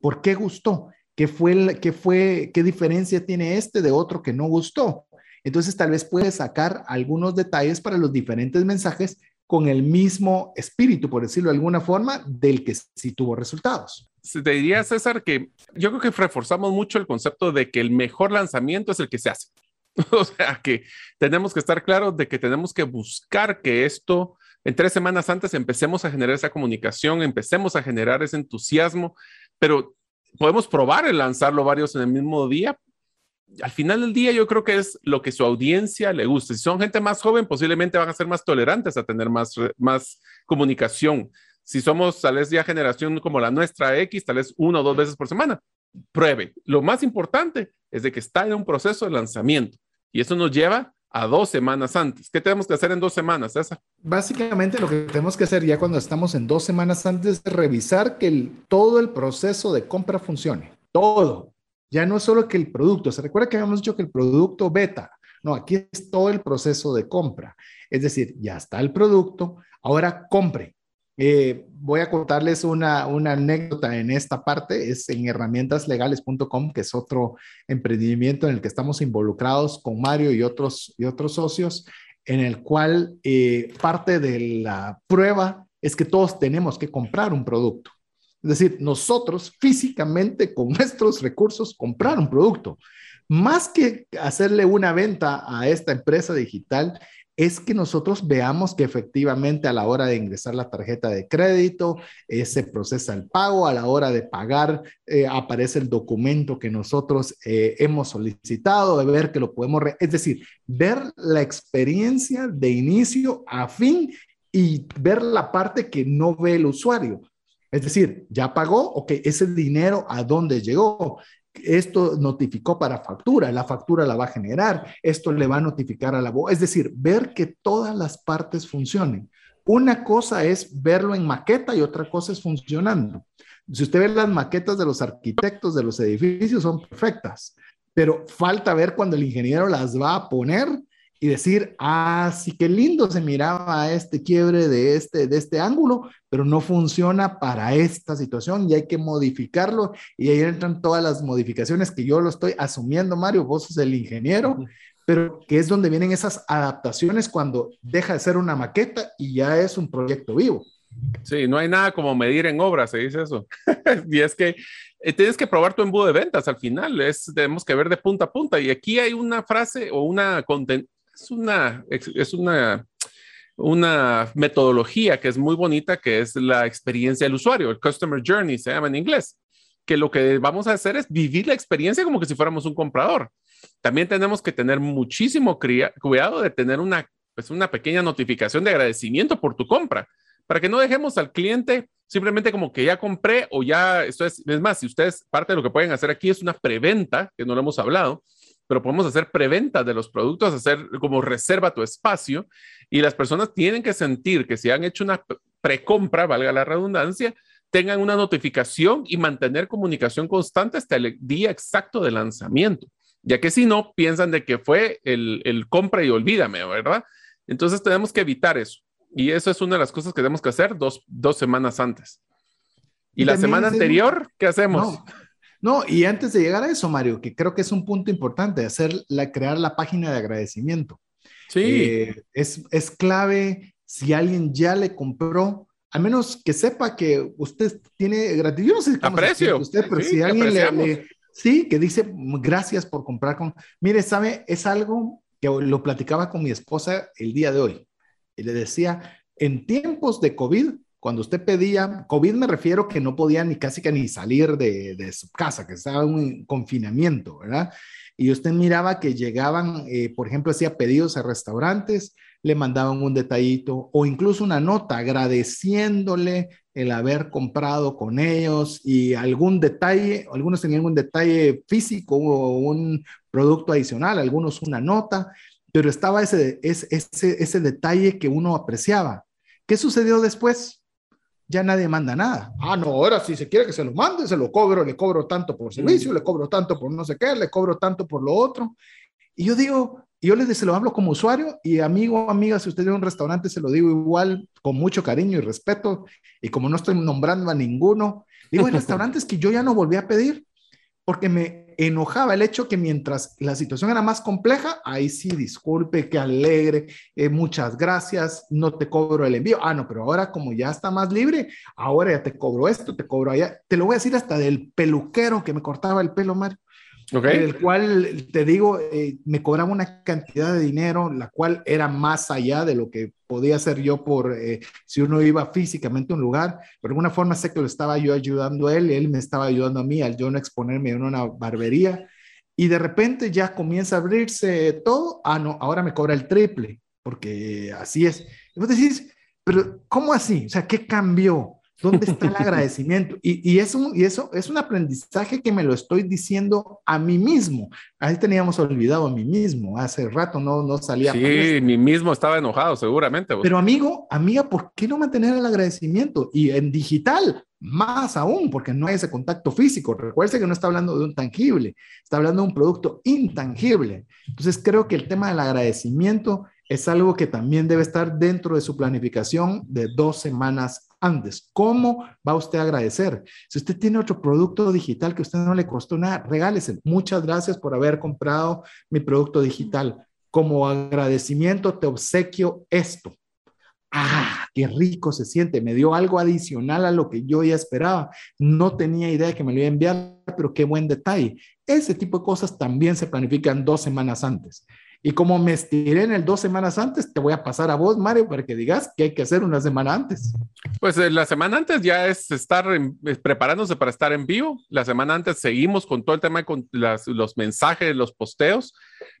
por qué gustó, qué fue, qué fue, qué diferencia tiene este de otro que no gustó. Entonces tal vez puedes sacar algunos detalles para los diferentes mensajes con el mismo espíritu, por decirlo de alguna forma, del que sí tuvo resultados. Te diría, César, que yo creo que reforzamos mucho el concepto de que el mejor lanzamiento es el que se hace. o sea, que tenemos que estar claros de que tenemos que buscar que esto en tres semanas antes empecemos a generar esa comunicación, empecemos a generar ese entusiasmo, pero podemos probar el lanzarlo varios en el mismo día, al final del día yo creo que es lo que su audiencia le gusta. Si son gente más joven, posiblemente van a ser más tolerantes a tener más, más comunicación. Si somos tal vez ya generación como la nuestra X, tal vez una o dos veces por semana, pruebe. Lo más importante es de que está en un proceso de lanzamiento y eso nos lleva a dos semanas antes. ¿Qué tenemos que hacer en dos semanas, César? Básicamente lo que tenemos que hacer ya cuando estamos en dos semanas antes es revisar que todo el proceso de compra funcione. Todo, ya no es solo que el producto, se recuerda que habíamos dicho que el producto beta, no, aquí es todo el proceso de compra. Es decir, ya está el producto, ahora compre. Eh, voy a contarles una, anécdota en esta parte, es en herramientaslegales.com, que es otro emprendimiento en el que estamos involucrados con Mario y otros, y otros socios, en el cual eh, parte de la prueba es que todos tenemos que comprar un producto. Es decir, nosotros físicamente con nuestros recursos comprar un producto. Más que hacerle una venta a esta empresa digital, es que nosotros veamos que efectivamente a la hora de ingresar la tarjeta de crédito, eh, se procesa el pago, a la hora de pagar eh, aparece el documento que nosotros eh, hemos solicitado, de ver que lo podemos, es decir, ver la experiencia de inicio a fin y ver la parte que no ve el usuario. Es decir, ya pagó, ok, ese dinero a dónde llegó. Esto notificó para factura, la factura la va a generar, esto le va a notificar a la voz. Es decir, ver que todas las partes funcionen. Una cosa es verlo en maqueta y otra cosa es funcionando. Si usted ve las maquetas de los arquitectos de los edificios, son perfectas, pero falta ver cuando el ingeniero las va a poner y decir, ah, sí, qué lindo se miraba este quiebre de este, de este ángulo, pero no funciona para esta situación y hay que modificarlo. Y ahí entran todas las modificaciones que yo lo estoy asumiendo, Mario, vos sos el ingeniero, pero que es donde vienen esas adaptaciones cuando deja de ser una maqueta y ya es un proyecto vivo. Sí, no hay nada como medir en obra, se dice eso. y es que eh, tienes que probar tu embudo de ventas al final, es, tenemos que ver de punta a punta. Y aquí hay una frase o una, es una, es una, una metodología que es muy bonita, que es la experiencia del usuario, el Customer Journey se llama en inglés, que lo que vamos a hacer es vivir la experiencia como que si fuéramos un comprador. También tenemos que tener muchísimo cuidado de tener una, pues una pequeña notificación de agradecimiento por tu compra, para que no dejemos al cliente simplemente como que ya compré o ya, esto es, es más, si ustedes, parte de lo que pueden hacer aquí es una preventa, que no lo hemos hablado, pero podemos hacer preventa de los productos, hacer como reserva tu espacio y las personas tienen que sentir que si han hecho una precompra, valga la redundancia, tengan una notificación y mantener comunicación constante hasta el día exacto de lanzamiento, ya que si no, piensan de que fue el, el compra y olvídame, ¿verdad? Entonces tenemos que evitar eso. Y eso es una de las cosas que tenemos que hacer dos, dos semanas antes. Y, la semana anterior, ¿qué hacemos? No, y antes de llegar a eso, Mario, que creo que es un punto importante, hacer la, crear la página de agradecimiento. Sí. Eh, es, es clave si alguien ya le compró, al menos que sepa que usted tiene gratitud. Yo no sé cómo Aprecio. usted, pero si alguien le, sí, que dice gracias por comprar con. Mire, sabe, es algo que lo platicaba con mi esposa el día de hoy. Y le decía, en tiempos de COVID, cuando usted pedía, COVID me refiero que no podía ni casi que ni salir de, su casa, que estaba en confinamiento, ¿verdad? Y usted miraba que llegaban, eh, por ejemplo, hacía pedidos a restaurantes, le mandaban un detallito o incluso una nota agradeciéndole el haber comprado con ellos y algún detalle, algunos tenían un detalle físico o un producto adicional, algunos una nota, pero estaba ese, ese, ese detalle que uno apreciaba. ¿Qué sucedió después? Ya nadie manda nada. Ah, no, ahora si se quiere que se lo mande, se lo cobro, le cobro tanto por servicio, le cobro tanto por no sé qué, le cobro tanto por lo otro. Y yo digo, yo les se lo hablo como usuario y amigo, amiga, si usted tiene un restaurante, se lo digo igual, con mucho cariño y respeto. Y como no estoy nombrando a ninguno, digo, hay restaurantes que yo ya no volví a pedir porque me enojaba el hecho que mientras la situación era más compleja, ahí sí, disculpe, qué alegre, eh, muchas gracias, no te cobro el envío. Ah, no, pero ahora como ya está más libre, ahora ya te cobro esto, te cobro allá. Te lo voy a decir hasta del peluquero que me cortaba el pelo, Mario. El cual, te digo, eh, me cobraba una cantidad de dinero, la cual era más allá de lo que podía hacer yo por eh, si uno iba físicamente a un lugar. Pero de alguna forma sé que lo estaba yo ayudando a él él me estaba ayudando a mí al yo no exponerme en una barbería. Y de repente ya comienza a abrirse todo. Ah, no, ahora me cobra el triple, porque así es. Y vos decís, pero ¿cómo así? O sea, ¿qué cambió? ¿Dónde está el agradecimiento? Y, y, eso, y eso es un aprendizaje que me lo estoy diciendo a mí mismo. Ahí teníamos olvidado a mí mismo. Hace rato no, no salía. Sí, mí mismo estaba enojado, seguramente. Pero amigo, amiga, ¿por qué no mantener el agradecimiento? Y en digital, más aún, porque no hay ese contacto físico. Recuerde que no está hablando de un tangible, está hablando de un producto intangible. Entonces, creo que el tema del agradecimiento es algo que también debe estar dentro de su planificación de dos semanas antes. ¿Cómo va usted a agradecer? Si usted tiene otro producto digital que a usted no le costó nada, regálese. Muchas gracias por haber comprado mi producto digital. Como agradecimiento te obsequio esto. Ah, qué rico se siente. Me dio algo adicional a lo que yo ya esperaba. No tenía idea de que me lo iba a enviar, pero qué buen detalle. Ese tipo de cosas también se planifican dos semanas antes. Y como me estiré en el dos semanas antes, te voy a pasar a vos, Mario, para que digas qué hay que hacer una semana antes. Pues eh, la semana antes ya es estar preparándose para estar en vivo. La semana antes seguimos con todo el tema con los mensajes, los posteos,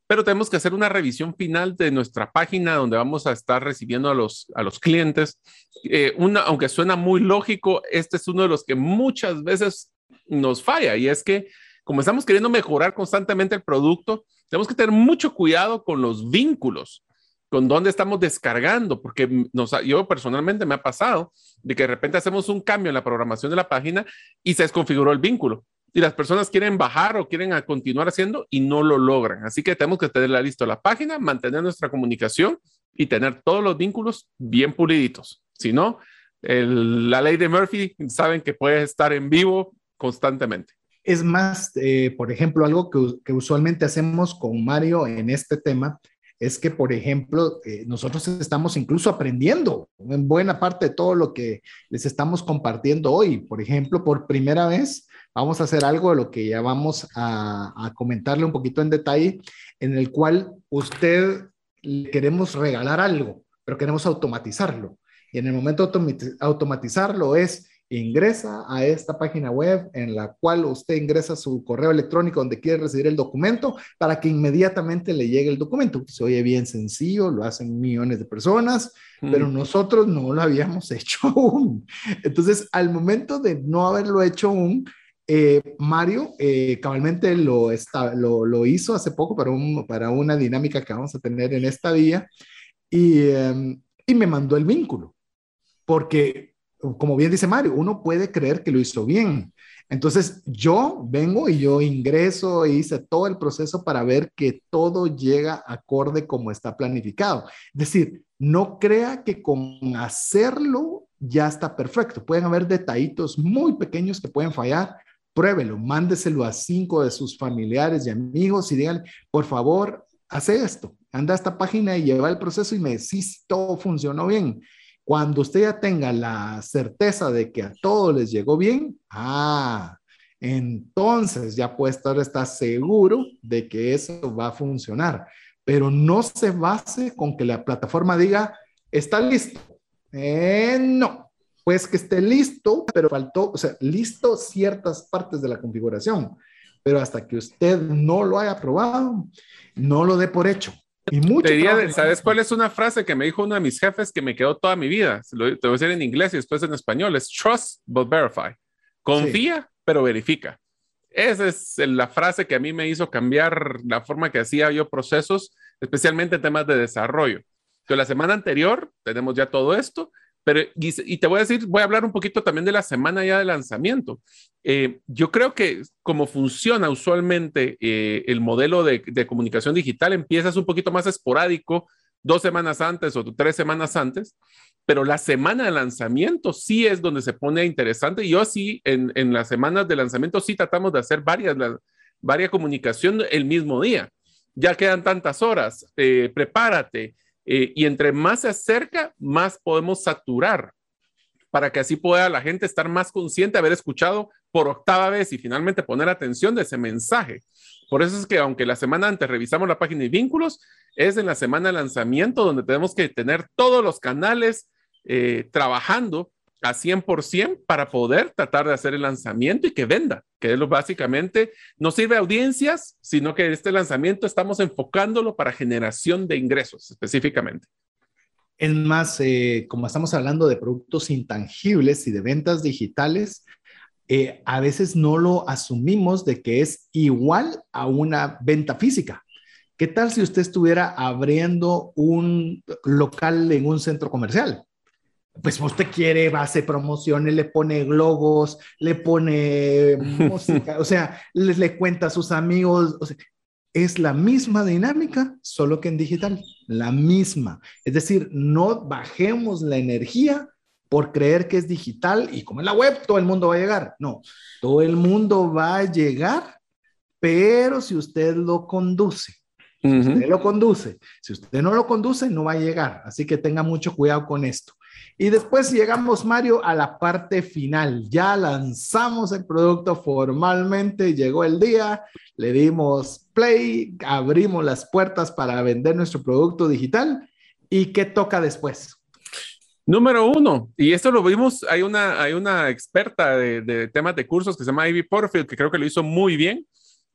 pero tenemos que hacer una revisión final de nuestra página donde vamos a estar recibiendo a los, a los clientes. Eh, una, aunque suena muy lógico, este es uno de los que muchas veces nos falla y es que como estamos queriendo mejorar constantemente el producto, tenemos que tener mucho cuidado con los vínculos, con dónde estamos descargando, porque nos, yo personalmente me ha pasado de que de repente hacemos un cambio en la programación de la página y se desconfiguró el vínculo. Y las personas quieren bajar o quieren continuar haciendo y no lo logran. Así que tenemos que tener listo la página, mantener nuestra comunicación y tener todos los vínculos bien puliditos. Si no, la ley de Murphy saben que puede estar en vivo constantemente. Es más, eh, por ejemplo, algo que, usualmente hacemos con Mario en este tema es que, por ejemplo, eh, nosotros estamos incluso aprendiendo en buena parte de todo lo que les estamos compartiendo hoy. Por ejemplo, por primera vez vamos a hacer algo de lo que ya vamos a, a comentarle un poquito en detalle, en el cual usted le queremos regalar algo, pero queremos automatizarlo. Y en el momento de automatizarlo es ingresa a esta página web en la cual usted ingresa su correo electrónico donde quiere recibir el documento para que inmediatamente le llegue el documento. Se oye bien sencillo, lo hacen millones de personas, pero nosotros no lo habíamos hecho aún. Entonces, al momento de no haberlo hecho aún, eh, Mario eh, cabalmente lo, está, lo, lo, hizo hace poco para, un, para una dinámica que vamos a tener en esta vía y, em, y me mandó el vínculo, porque como bien dice Mario, uno puede creer que lo hizo bien. Entonces yo vengo y yo ingreso e hice todo el proceso para ver que todo llega acorde como está planificado. Es decir, no crea que con hacerlo ya está perfecto. Pueden haber detallitos muy pequeños que pueden fallar. Pruébelo, mándeselo a cinco de sus familiares y amigos y digan, por favor, hace esto, anda a esta página y lleva el proceso y me decís todo funcionó bien. Cuando usted ya tenga la certeza de que a todos les llegó bien, ah, entonces ya puede estar, está seguro de que eso va a funcionar. Pero no se base con que la plataforma diga, está listo. Eh, no, pues que esté listo, pero faltó, o sea, listo ciertas partes de la configuración. Pero hasta que usted no lo haya probado, no lo dé por hecho. Y mucho ¿Sabes cuál es una frase que me dijo uno de mis jefes que me quedó toda mi vida? te voy a decir en inglés y después en español. Es trust but verify. Confía, pero verifica. Esa es la frase que a mí me hizo cambiar la forma que hacía yo procesos, especialmente temas de desarrollo. Entonces, la semana anterior tenemos ya todo esto, Pero, y, te voy a decir, voy a hablar un poquito también de la semana ya de lanzamiento. Eh, yo creo que como funciona usualmente eh, el modelo de, comunicación digital, empiezas un poquito más esporádico, dos semanas antes o tres semanas antes, pero la semana de lanzamiento sí es donde se pone interesante. Yo sí, en, las semanas de lanzamiento sí tratamos de hacer varias, varias comunicación el mismo día. Ya quedan tantas horas, eh, prepárate, eh, y entre más se acerca, más podemos saturar para que así pueda la gente estar más consciente haber escuchado por octava vez y finalmente poner atención de ese mensaje. Por eso es que aunque la semana antes revisamos la página de vínculos, es en la semana de lanzamiento donde tenemos que tener todos los canales eh, trabajando a 100% para poder tratar de hacer el lanzamiento y que venda, que es lo básicamente, no sirve a audiencias, sino que este lanzamiento estamos enfocándolo para generación de ingresos específicamente. Es más, eh, como estamos hablando de productos intangibles y de ventas digitales, eh, a veces no lo asumimos de que es igual a una venta física. ¿Qué tal si usted estuviera abriendo un local en un centro comercial? Pues usted quiere, va promociones, le pone globos, le pone música, o sea, les le cuenta a sus amigos, o sea, es la misma dinámica, solo que en digital, la misma. Es decir, no bajemos la energía por creer que es digital y como en la web todo el mundo va a llegar. No, todo el mundo va a llegar, pero si usted lo conduce. Si usted lo conduce, si usted no lo conduce, no va a llegar. Así que tenga mucho cuidado con esto. Y después llegamos, Mario, a la parte final. Ya lanzamos el producto formalmente, llegó el día, le dimos play, abrimos las puertas para vender nuestro producto digital. ¿Y qué toca después? Número uno, y esto lo vimos, hay una, hay una experta de, temas de cursos que se llama Ivy Porfield, que creo que lo hizo muy bien,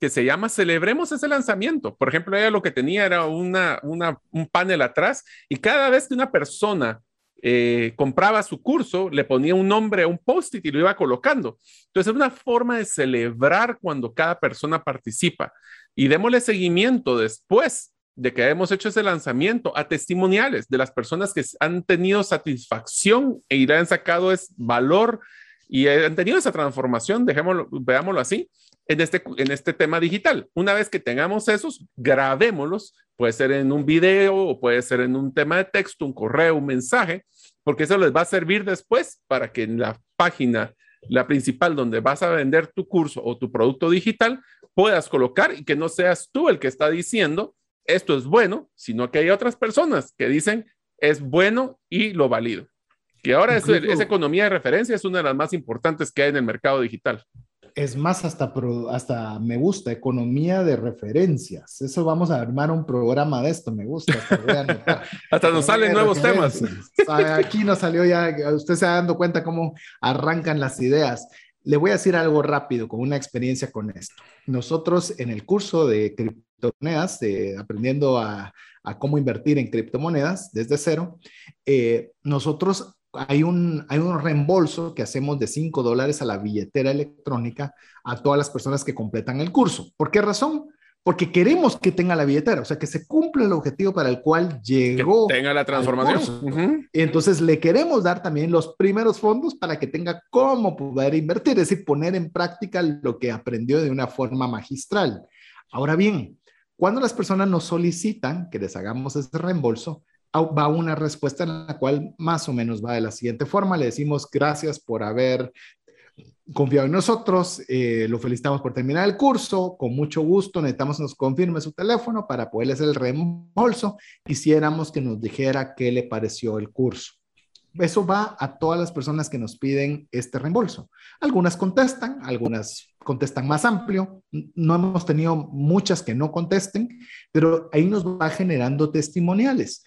que se llama Celebremos ese lanzamiento. Por ejemplo, ella lo que tenía era una, una, un panel atrás y cada vez que una persona eh, compraba su curso, le ponía un nombre a un post-it y lo iba colocando. Entonces, es una forma de celebrar cuando cada persona participa. Y démosle seguimiento después de que hemos hecho ese lanzamiento a testimoniales de las personas que han tenido satisfacción e le han sacado es valor y han tenido esa transformación, dejémoslo, veámoslo así, en este, en este tema digital. Una vez que tengamos esos, grabémoslos Puede ser en un video o puede ser en un tema de texto, un correo, un mensaje, porque eso les va a servir después para que en la página, la principal donde vas a vender tu curso o tu producto digital, puedas colocar y que no seas tú el que está diciendo esto es bueno, sino que hay otras personas que dicen es bueno y lo valido. Que ahora esa economía de referencia es una de las más importantes que hay en el mercado digital. Es más, hasta, hasta me gusta, economía de referencias. Eso vamos a armar un programa de esto, me gusta. Hasta, nos salen nuevos temas. Aquí nos salió ya, usted se ha dando cuenta cómo arrancan las ideas. Le voy a decir algo rápido con una experiencia con esto. Nosotros en el curso de criptomonedas, de aprendiendo a, a, cómo invertir en criptomonedas desde cero, eh, nosotros hay un, hay un reembolso que hacemos de 5 dólares a la billetera electrónica a todas las personas que completan el curso. ¿Por qué razón? Porque queremos que tenga la billetera, o sea, que se cumpla el objetivo para el cual llegó. Que tenga la transformación. Y entonces le queremos dar también los primeros fondos para que tenga cómo poder invertir, es decir, poner en práctica lo que aprendió de una forma magistral. Ahora bien, cuando las personas nos solicitan que les hagamos ese reembolso, va una respuesta en la cual más o menos va de la siguiente forma. Le decimos gracias por haber confiado en nosotros, eh, lo felicitamos por terminar el curso, con mucho gusto necesitamos que nos confirme su teléfono para poderle hacer el reembolso. Quisiéramos que nos dijera qué le pareció el curso. Eso va a todas las personas que nos piden este reembolso. Algunas contestan, algunas contestan más amplio. No hemos tenido muchas que no contesten, pero ahí nos va generando testimoniales.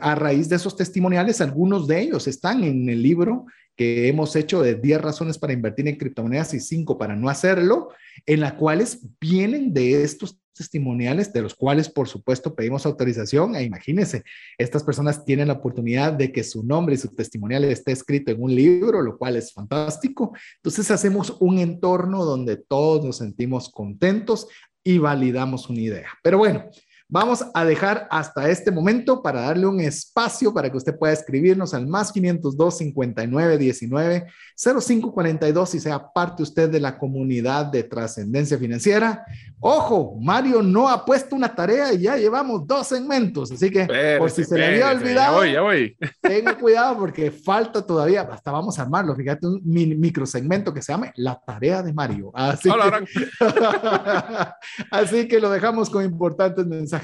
A raíz de esos testimoniales, algunos de ellos están en el libro que hemos hecho de 10 razones para invertir en criptomonedas y 5 para no hacerlo, en las cuales vienen de estos testimoniales, de los cuales por supuesto pedimos autorización. E imagínense, estas personas tienen la oportunidad de que su nombre y su testimonial esté escrito en un libro, lo cual es fantástico. Entonces hacemos un entorno donde todos nos sentimos contentos y validamos una idea. Pero bueno, Vamos a dejar hasta este momento para darle un espacio para que usted pueda escribirnos al más 502 59 19 0542 y sea parte usted de la comunidad de trascendencia financiera. Ojo, Mario no ha puesto una tarea y ya llevamos dos segmentos, así que por si se le había olvidado, ya voy, tenga cuidado porque falta todavía, hasta vamos a armarlo, fíjate, un micro segmento que se llama La tarea de Mario. Así, que, así que lo dejamos con importantes mensajes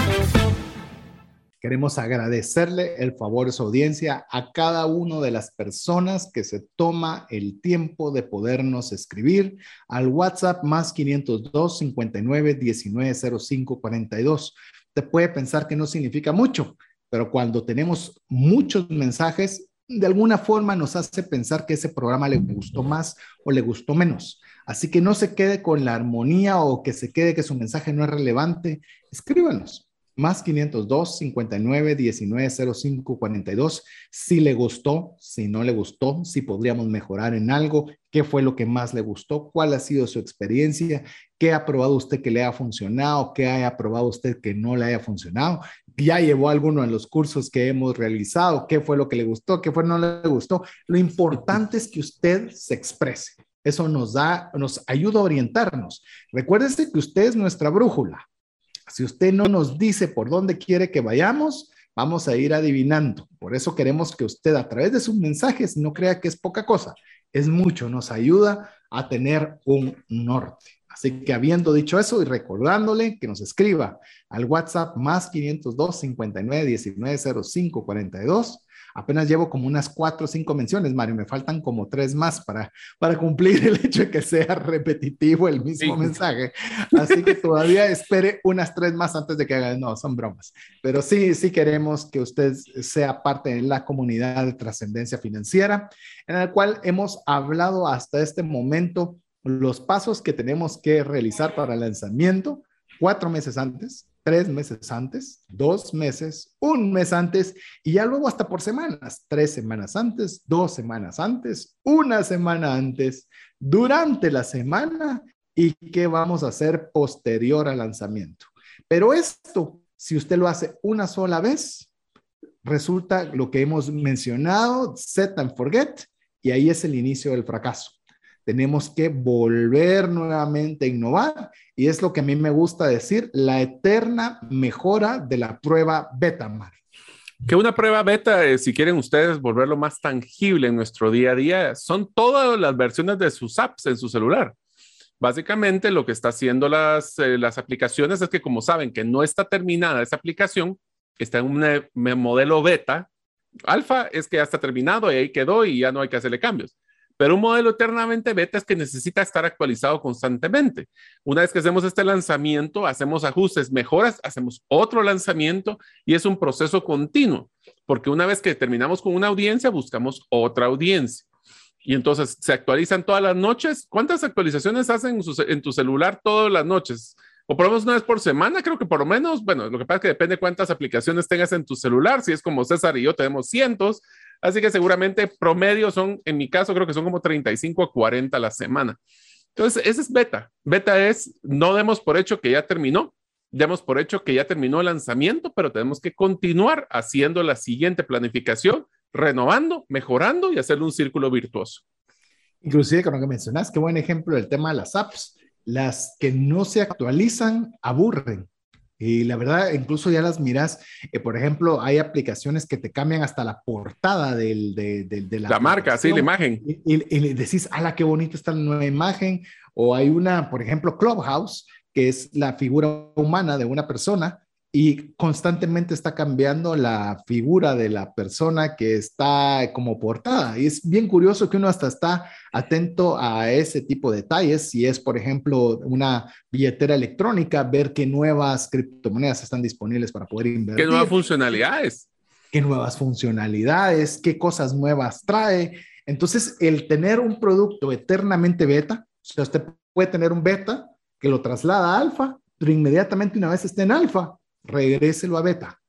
Queremos agradecerle el favor de su audiencia a cada una de las personas que se toma el tiempo de podernos escribir al WhatsApp más 502 59 19 05 42. Te puede pensar que no significa mucho, pero cuando tenemos muchos mensajes, de alguna forma nos hace pensar que ese programa le gustó más o le gustó menos. Así que no se quede con la armonía o que se quede que su mensaje no es relevante. Escríbanos más 502 59 19 05 42. Si le gustó, si no le gustó, si podríamos mejorar en algo, qué fue lo que más le gustó, cuál ha sido su experiencia, qué ha probado usted que le ha funcionado, qué haya probado usted que no le haya funcionado, ya llevó alguno en los cursos que hemos realizado, qué fue lo que le gustó, qué fue no le gustó. Lo importante es que usted se exprese. Eso nos da, nos ayuda a orientarnos. Recuérdese que usted es nuestra brújula. Si usted no nos dice por dónde quiere que vayamos, vamos a ir adivinando. Por eso queremos que usted a través de sus mensajes no crea que es poca cosa, es mucho, nos ayuda a tener un norte. Así que habiendo dicho eso y recordándole que nos escriba al WhatsApp más 502 59 19 05 42 Apenas llevo como unas cuatro o cinco menciones, Mario. Me faltan como tres más para, para cumplir el hecho de que sea repetitivo el mismo mensaje. Así que todavía espere unas tres más antes de que hagan. No, son bromas. Pero sí, sí queremos que usted sea parte de la comunidad de trascendencia financiera, en la cual hemos hablado hasta este momento los pasos que tenemos que realizar para el lanzamiento cuatro meses antes, tres meses antes, dos meses, un mes antes y ya luego hasta por semanas, tres semanas antes, dos semanas antes, una semana antes, durante la semana y qué vamos a hacer posterior al lanzamiento. Pero esto, si usted lo hace una sola vez, resulta lo que hemos mencionado, set and forget, y ahí es el inicio del fracaso tenemos que volver nuevamente a innovar y es lo que a mí me gusta decir, la eterna mejora de la prueba beta, Mar. Que una prueba beta, eh, si quieren ustedes volverlo más tangible en nuestro día a día, son todas las versiones de sus apps en su celular. Básicamente lo que está haciendo las, eh, las aplicaciones es que como saben que no está terminada esa aplicación, está en un eh, modelo beta, alfa es que ya está terminado y ahí quedó y ya no hay que hacerle cambios. Pero un modelo eternamente beta es que necesita estar actualizado constantemente. Una vez que hacemos este lanzamiento, hacemos ajustes, mejoras, hacemos otro lanzamiento y es un proceso continuo, porque una vez que terminamos con una audiencia, buscamos otra audiencia. Y entonces se actualizan todas las noches. ¿Cuántas actualizaciones hacen en, tu celular todas las noches? o por lo menos una vez por semana, creo que por lo menos, bueno, lo que pasa es que depende cuántas aplicaciones tengas en tu celular, si es como César y yo tenemos cientos, Así que seguramente promedio son, en mi caso, creo que son como 35 a 40 a la semana. Entonces, ese es beta. Beta es, no demos por hecho que ya terminó, demos por hecho que ya terminó el lanzamiento, pero tenemos que continuar haciendo la siguiente planificación, renovando, mejorando y hacerle un círculo virtuoso. Inclusive con lo que mencionas, qué buen ejemplo del tema de las apps. Las que no se actualizan aburren. Y la verdad, incluso ya las miras, eh, por ejemplo, hay aplicaciones que te cambian hasta la portada del, de, de, la, marca, sí, la imagen. Y, y, decís, ala, qué bonita está la nueva imagen. O hay una, por ejemplo, Clubhouse, que es la figura humana de una persona, y constantemente está cambiando la figura de la persona que está como portada. Y es bien curioso que uno hasta está atento a ese tipo de detalles. Si es, por ejemplo, una billetera electrónica, ver qué nuevas criptomonedas están disponibles para poder invertir. ¿Qué nuevas funcionalidades? ¿Qué nuevas funcionalidades? ¿Qué cosas nuevas trae? Entonces, el tener un producto eternamente beta, o sea, usted puede tener un beta que lo traslada a alfa, pero inmediatamente una vez esté en alfa, regréselo a beta,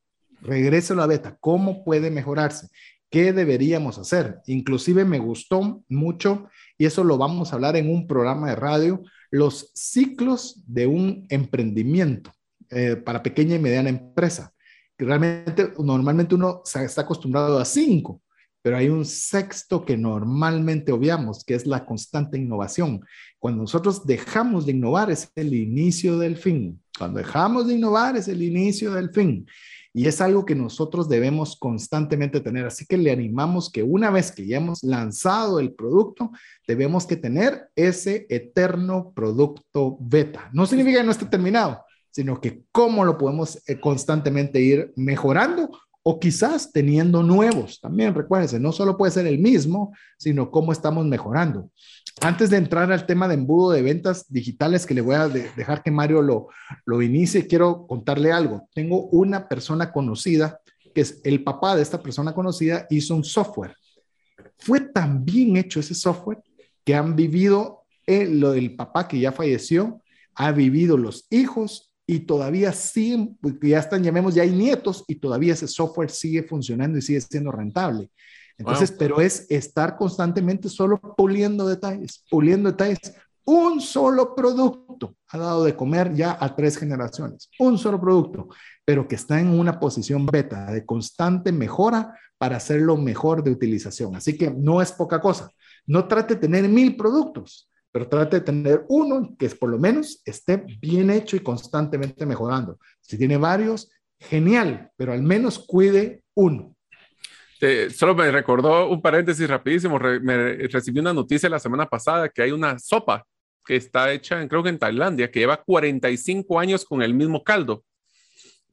regréselo a beta. ¿Cómo puede mejorarse? ¿Qué deberíamos hacer? Inclusive me gustó mucho, y eso lo vamos a hablar en un programa de radio, los ciclos de un emprendimiento eh, para pequeña y mediana empresa. Realmente, normalmente uno está acostumbrado a cinco, pero hay un sexto que normalmente obviamos, que es la constante innovación. Cuando nosotros dejamos de innovar es el inicio del fin. Cuando dejamos de innovar es el inicio del fin. Y es algo que nosotros debemos constantemente tener. Así que le animamos que una vez que ya hemos lanzado el producto, debemos que tener ese eterno producto beta. No significa que no esté terminado, sino que cómo lo podemos eh, constantemente ir mejorando o quizás teniendo nuevos. También recuérdense, no solo puede ser el mismo, sino cómo estamos mejorando. Antes de entrar al tema de embudo de ventas digitales, que le voy a dejar que Mario lo, lo inicie, quiero contarle algo. Tengo una persona conocida, que es el papá de esta persona conocida, hizo un software. Fue tan bien hecho ese software que han vivido, eh, lo del papá que ya falleció, ha vivido los hijos y todavía siguen, ya están, llamemos, ya hay nietos y todavía ese software sigue funcionando y sigue siendo rentable. Entonces, pero es estar constantemente solo puliendo detalles, puliendo detalles. Un solo producto ha dado de comer ya a tres generaciones, un solo producto, pero que está en una posición beta de constante mejora para hacerlo mejor de utilización. Así que no es poca cosa. No trate de tener mil productos, pero trate de tener uno que por lo menos esté bien hecho y constantemente mejorando. Si tiene varios, genial, pero al menos cuide uno. Solo me recordó un paréntesis rapidísimo. me recibí una noticia la semana pasada que hay una sopa que está hecha, creo que en Tailandia, que lleva 45 años con el mismo caldo.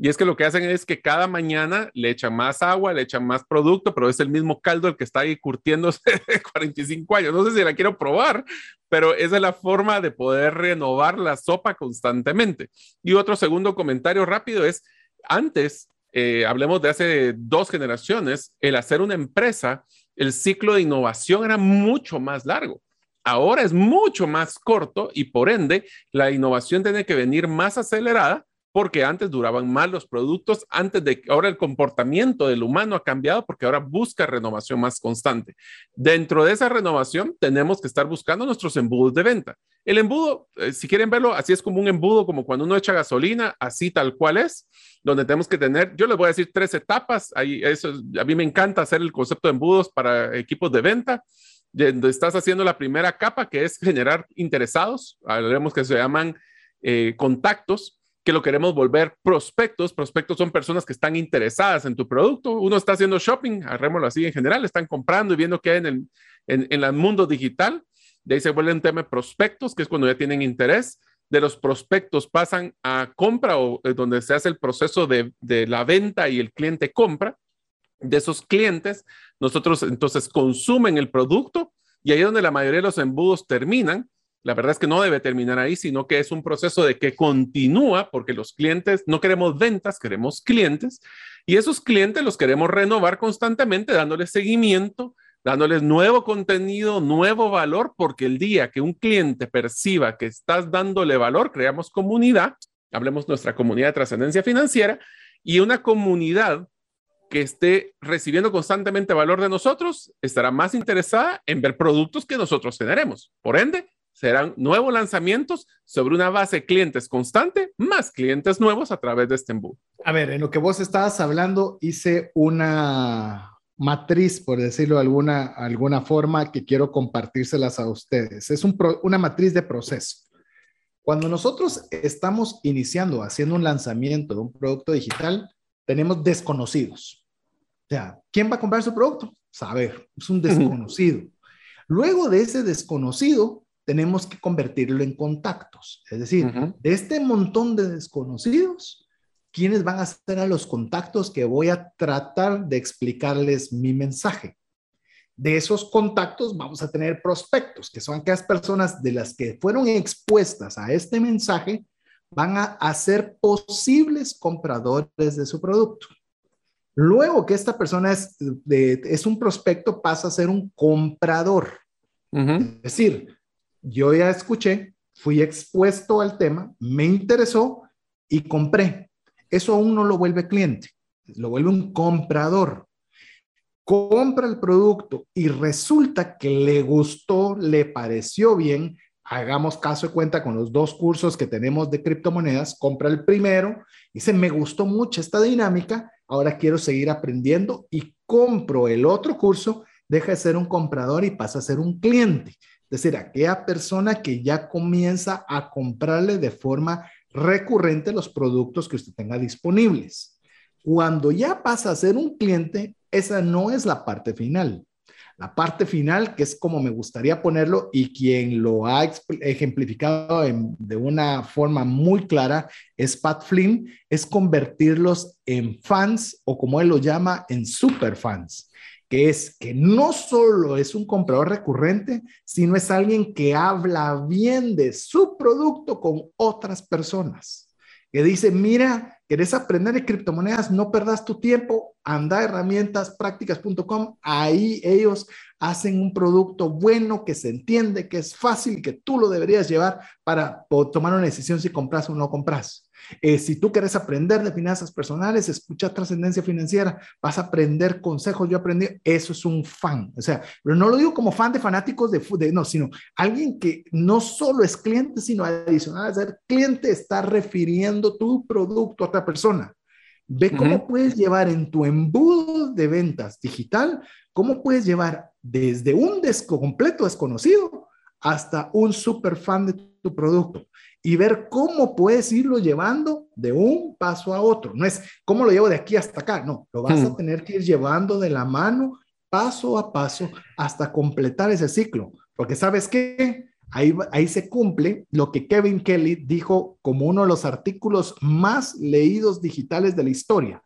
Y es que lo que hacen es que cada mañana le echan más agua, le echan más producto, pero es el mismo caldo el que está ahí curtiéndose de 45 años. No sé si la quiero probar, pero esa es la forma de poder renovar la sopa constantemente. Y otro segundo comentario rápido es, antes, eh, hablemos de hace dos generaciones, el hacer una empresa, el ciclo de innovación era mucho más largo. Ahora es mucho más corto y por ende la innovación tiene que venir más acelerada porque antes duraban más los productos, antes de ahora el comportamiento del humano ha cambiado porque ahora busca renovación más constante. Dentro de esa renovación tenemos que estar buscando nuestros embudos de venta. El embudo, eh, si quieren verlo, así es como un embudo, como cuando uno echa gasolina, así tal cual es, donde tenemos que tener, yo les voy a decir tres etapas, a mí me encanta hacer el concepto de embudos para equipos de venta donde estás haciendo la primera capa, que es generar interesados, haremos que se llaman eh, contactos, que lo queremos volver prospectos. Prospectos son personas que están interesadas en tu producto. Uno está haciendo shopping, arrémoslo así en general, están comprando y viendo qué hay en el, en, el mundo digital. De ahí se vuelve un tema prospectos, que es cuando ya tienen interés. De los prospectos pasan a compra o eh, donde se hace el proceso de, de la venta y el cliente compra. De esos clientes, nosotros entonces consumen el producto y ahí es donde la mayoría de los embudos terminan la verdad es que no debe terminar ahí, sino que es un proceso de que continúa porque los clientes, no queremos ventas, queremos clientes y esos clientes los queremos renovar constantemente dándoles seguimiento, dándoles nuevo contenido, nuevo valor, porque el día que un cliente perciba que estás dándole valor, creamos comunidad, hablemos nuestra comunidad de trascendencia financiera y una comunidad que esté recibiendo constantemente valor de nosotros estará más interesada en ver productos que nosotros generemos. Por ende, serán nuevos lanzamientos sobre una base de clientes constante, más clientes nuevos a través de este embudo. A ver, en lo que vos estabas hablando, hice una matriz, por decirlo de alguna, alguna forma, que quiero compartírselas a ustedes. Es una matriz de proceso. Cuando nosotros estamos iniciando, haciendo un lanzamiento de un producto digital, tenemos desconocidos. O sea, ¿quién va a comprar su producto? Saber, es un desconocido. Luego de ese desconocido, tenemos que convertirlo en contactos. Es decir, de este montón de desconocidos, ¿quiénes van a ser a los contactos que voy a tratar de explicarles mi mensaje? De esos contactos vamos a tener prospectos, que son aquellas personas de las que fueron expuestas a este mensaje, van a, ser posibles compradores de su producto. Luego que esta persona es, es un prospecto, pasa a ser un comprador. Es decir, yo ya escuché, fui expuesto al tema, me interesó y compré. Eso aún no lo vuelve cliente, lo vuelve un comprador. Compra el producto y resulta que le gustó, le pareció bien. Hagamos caso de cuenta con los dos cursos que tenemos de criptomonedas. Compra el primero, dice, me gustó mucho esta dinámica, ahora quiero seguir aprendiendo y compro el otro curso, deja de ser un comprador y pasa a ser un cliente. Es decir, aquella persona que ya comienza a comprarle de forma recurrente los productos que usted tenga disponibles. Cuando ya pasa a ser un cliente, esa no es la parte final. La parte final, que es como me gustaría ponerlo y quien lo ha ejemplificado de una forma muy clara, es Pat Flynn, es convertirlos en fans o como él lo llama, en super fans que es que no solo es un comprador recurrente, sino es alguien que habla bien de su producto con otras personas. Que dice, mira, ¿querés aprender de criptomonedas? No perdas tu tiempo, anda a herramientasprácticas.com, ahí ellos hacen un producto bueno que se entiende, que es fácil que tú lo deberías llevar para tomar una decisión si compras o no compras. Eh, si tú quieres aprender de finanzas personales, escucha trascendencia financiera, vas a aprender consejos. Yo aprendí, eso es un fan. O sea, pero no lo digo como fan de fanáticos de, de no, sino alguien que no solo es cliente, sino adicional a ser cliente, está refiriendo tu producto a otra persona. Ve cómo puedes llevar en tu embudo de ventas digital, cómo puedes llevar desde un completo desconocido hasta un super fan de tu producto y ver cómo puedes irlo llevando de un paso a otro. No es cómo lo llevo de aquí hasta acá, no, lo vas a tener que ir llevando de la mano paso a paso hasta completar ese ciclo. Porque sabes qué, ahí, ahí se cumple lo que Kevin Kelly dijo como uno de los artículos más leídos digitales de la historia.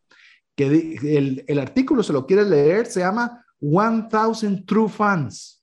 Que el, el artículo, se lo quieres leer, se llama 1000 True Fans,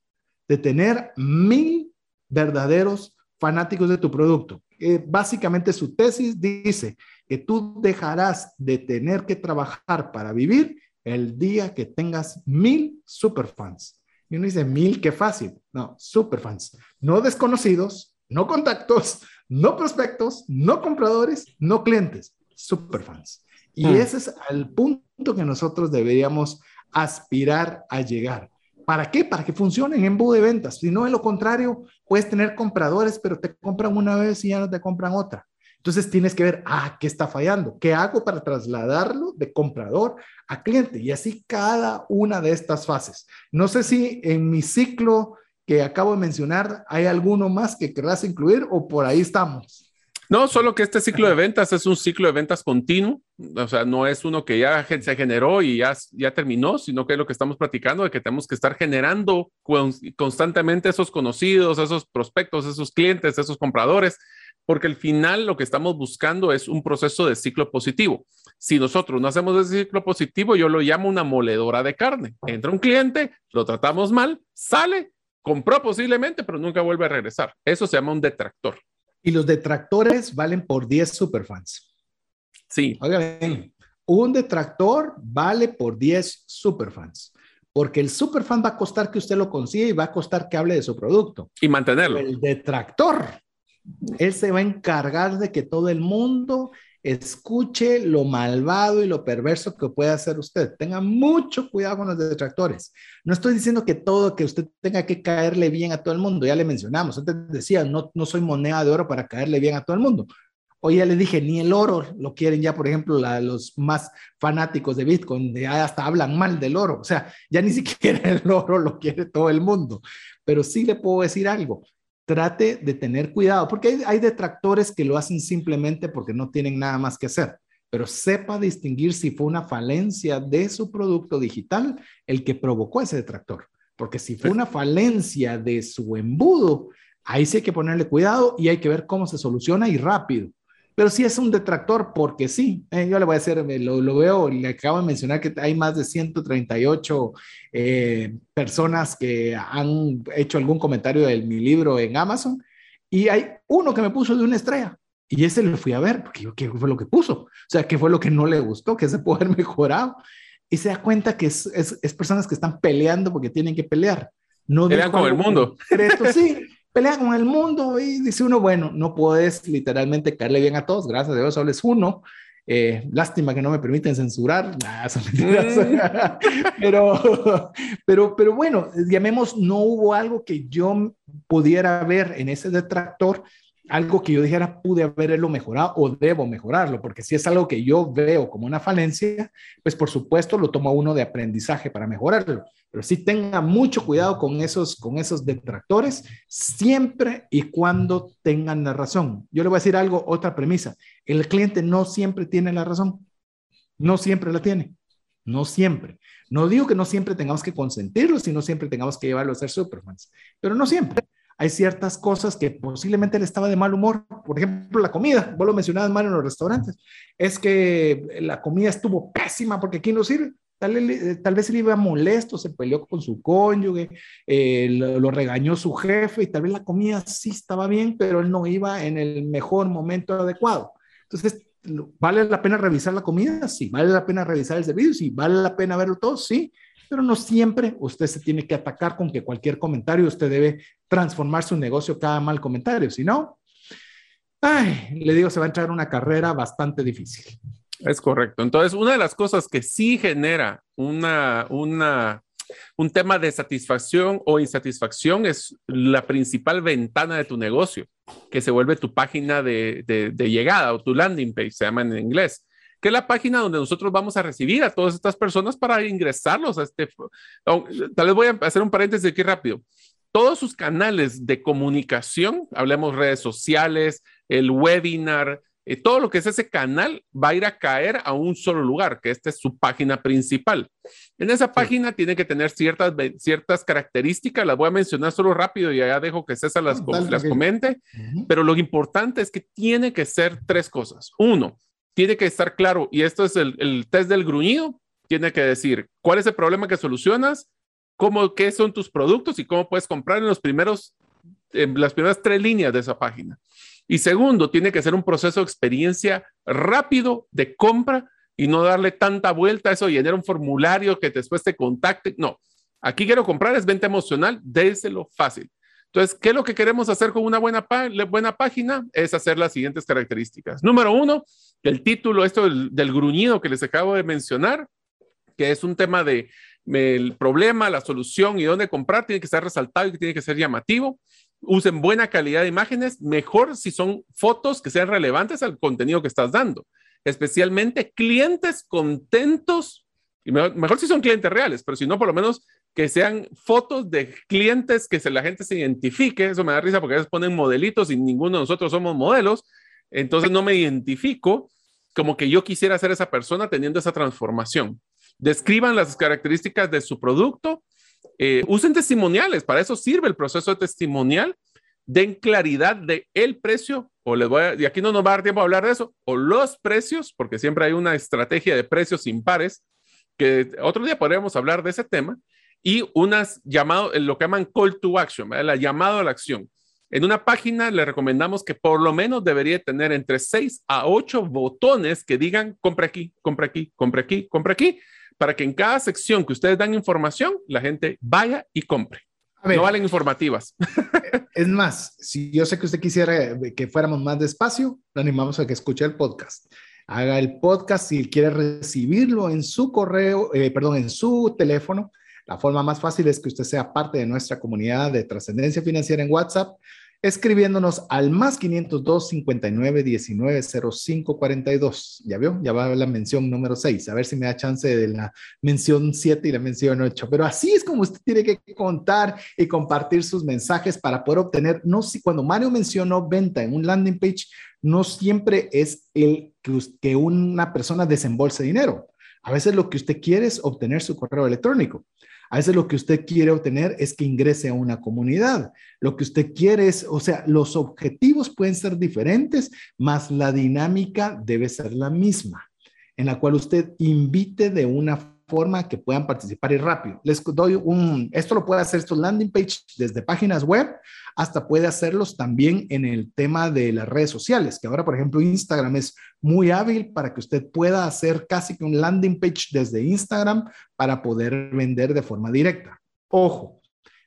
de tener mil verdaderos fanáticos de tu producto. Eh, básicamente su tesis dice que tú dejarás de tener que trabajar para vivir el día que tengas mil superfans. Y uno dice, mil, qué fácil. No, superfans. No desconocidos, no contactos, no prospectos, no compradores, no clientes, superfans. Y hmm. ese es el punto que nosotros deberíamos aspirar a llegar. ¿Para qué? Para que funcione en embudo de ventas. Si no, de lo contrario, puedes tener compradores, pero te compran una vez y ya no te compran otra. Entonces tienes que ver, ah, ¿qué está fallando? ¿Qué hago para trasladarlo de comprador a cliente? Y así cada una de estas fases. No sé si en mi ciclo que acabo de mencionar hay alguno más que querrás incluir o por ahí estamos. No, solo que este ciclo de ventas es un ciclo de ventas continuo, o sea, no es uno que ya se generó y ya, ya terminó, sino que es lo que estamos platicando de que tenemos que estar generando constantemente esos conocidos, esos prospectos, esos clientes, esos compradores, porque al final lo que estamos buscando es un proceso de ciclo positivo. Si nosotros no hacemos ese ciclo positivo, yo lo llamo una moledora de carne. Entra un cliente, lo tratamos mal, sale, compró posiblemente, pero nunca vuelve a regresar. Eso se llama un detractor. Y los detractores valen por 10 superfans. Sí. Oigan, un detractor vale por 10 superfans. Porque el superfan va a costar que usted lo consiga y va a costar que hable de su producto. Y mantenerlo. El detractor, él se va a encargar de que todo el mundo escuche lo malvado y lo perverso que puede hacer usted. Tenga mucho cuidado con los detractores. No estoy diciendo que todo, que usted tenga que caerle bien a todo el mundo. Ya le mencionamos. Antes decía, no, no soy moneda de oro para caerle bien a todo el mundo. Hoy ya le dije, ni el oro lo quieren ya, por ejemplo, los más fanáticos de Bitcoin, ya hasta hablan mal del oro. O sea, ya ni siquiera el oro lo quiere todo el mundo. Pero sí le puedo decir algo trate de tener cuidado, porque hay, detractores que lo hacen simplemente porque no tienen nada más que hacer, pero sepa distinguir si fue una falencia de su producto digital el que provocó ese detractor, porque si fue una falencia de su embudo, Ahí sí hay que ponerle cuidado y hay que ver cómo se soluciona y rápido. Pero sí es un detractor porque sí, eh, yo le voy a hacer, lo, lo, veo, le acabo de mencionar que hay más de 138 eh, personas que han hecho algún comentario de mi libro en Amazon y hay uno que me puso de una estrella. Y ese lo fui a ver, porque yo, ¿qué fue lo que puso? O sea, ¿qué fue lo que no le gustó? ¿Qué se puede haber mejorado? Y se da cuenta que es, es, es personas que están peleando porque tienen que pelear. No pelean con el mundo. sí, pelean con el mundo y dice uno, bueno, no puedes literalmente caerle bien a todos, gracias a Dios solo es uno. Eh, lástima que no me permiten censurar, mm. pero, pero, pero bueno, llamemos, no hubo algo que yo pudiera ver en ese detractor algo que yo dijera pude haberlo mejorado o debo mejorarlo, porque si es algo que yo veo como una falencia, pues por supuesto lo toma uno de aprendizaje para mejorarlo. Pero sí tenga mucho cuidado con esos, con esos detractores, siempre y cuando tengan la razón. Yo le voy a decir algo, otra premisa. El cliente no siempre tiene la razón. No siempre la tiene. No siempre. No digo que no siempre tengamos que consentirlo, sino siempre tengamos que llevarlo a ser Supermans, pero no siempre hay ciertas cosas que posiblemente él estaba de mal humor. Por ejemplo, la comida. Vos lo mencionabas mal en los restaurantes. Es que la comida estuvo pésima porque aquí no sirve. Tal, vez él iba molesto, se peleó con su cónyuge, eh, lo, regañó su jefe y tal vez la comida sí estaba bien, pero él no iba en el mejor momento adecuado. Entonces, ¿vale la pena revisar la comida? Sí. ¿Vale la pena revisar el servicio? Sí. ¿Vale la pena verlo todo? Sí pero no siempre usted se tiene que atacar con que cualquier comentario usted debe transformar su negocio cada mal comentario, si no, ay, le digo, se va a entrar una carrera bastante difícil. Es correcto. Entonces, una de las cosas que sí genera una, una, un tema de satisfacción o insatisfacción es la principal ventana de tu negocio, que se vuelve tu página de, de, de llegada o tu landing page, se llama en inglés que es la página donde nosotros vamos a recibir a todas estas personas para ingresarlos a este. Tal vez voy a hacer un paréntesis aquí rápido. Todos sus canales de comunicación, hablemos redes sociales, el webinar, eh, todo lo que es ese canal va a ir a caer a un solo lugar, que esta es su página principal. En esa página tiene que tener ciertas, ciertas características, las voy a mencionar solo rápido y allá dejo que César las, las comente, pero lo importante es que tiene que ser tres cosas. Uno, tiene que estar claro, y esto es el, test del gruñido, tiene que decir cuál es el problema que solucionas, cómo, qué son tus productos y cómo puedes comprar en los primeros, en las primeras tres líneas de esa página. Y segundo, tiene que ser un proceso de experiencia rápido de compra y no darle tanta vuelta a eso, y llenar un formulario que después te contacte. No, aquí quiero comprar, es venta emocional, déselo fácil. Entonces, ¿qué es lo que queremos hacer con una buena, buena página? Es hacer las siguientes características. Número uno, el título, esto del, gruñido que les acabo de mencionar, que es un tema de el problema, la solución y dónde comprar, tiene que estar resaltado y tiene que ser llamativo. Usen buena calidad de imágenes, mejor si son fotos que sean relevantes al contenido que estás dando, especialmente clientes contentos, y mejor, mejor si son clientes reales, pero si no, por lo menos que sean fotos de clientes que se, la gente se identifique. Eso me da risa porque a veces ponen modelitos y ninguno de nosotros somos modelos. Entonces no me identifico como que yo quisiera ser esa persona teniendo esa transformación. Describan las características de su producto. Eh, usen testimoniales. Para eso sirve el proceso de testimonial. Den claridad de el precio o les voy a, y aquí no nos va a dar tiempo a hablar de eso, o los precios, porque siempre hay una estrategia de precios impares, que otro día podríamos hablar de ese tema, y unas llamado, lo que llaman call to action, la llamado a la acción. En una página le recomendamos que por lo menos debería tener entre 6 a 8 botones que digan compra aquí, compra aquí, compra aquí, compra aquí, para que en cada sección que ustedes dan información, la gente vaya y compre. no valen informativas. Es más, si yo sé que usted quisiera que fuéramos más despacio, le animamos a que escuche el podcast. Haga el podcast si quiere recibirlo en su correo, eh, perdón, en su teléfono. La forma más fácil es que usted sea parte de nuestra comunidad de trascendencia financiera en WhatsApp, escribiéndonos al más 502 59 19 05 42. ¿Ya vio? Ya va la mención número 6. A ver si me da chance de la mención 7 y la mención 8. Pero así es como usted tiene que contar y compartir sus mensajes para poder obtener, no si cuando Mario mencionó venta en un landing page, no siempre es el que una persona desembolse dinero. A veces lo que usted quiere es obtener su correo electrónico. A veces lo que usted quiere obtener es que ingrese a una comunidad. Lo que usted quiere es, o sea, los objetivos pueden ser diferentes, más la dinámica debe ser la misma, en la cual usted invite de una forma que puedan participar y rápido. Les doy un, esto lo puede hacer estos landing page desde páginas web hasta puede hacerlos también en el tema de las redes sociales, que ahora, por ejemplo, Instagram es muy hábil para que usted pueda hacer casi que un landing page desde Instagram para poder vender de forma directa. Ojo,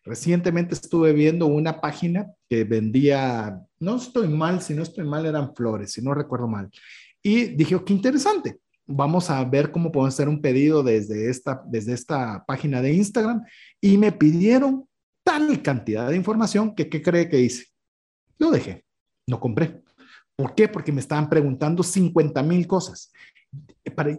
recientemente estuve viendo una página que vendía, no estoy mal, si no estoy mal eran flores, si no recuerdo mal. Y dije, qué interesante vamos a ver cómo podemos hacer un pedido desde esta, desde esta página de Instagram y me pidieron tal cantidad de información que, ¿qué cree que hice? Lo dejé, no compré. ¿Por qué? Porque me estaban preguntando 50 mil cosas.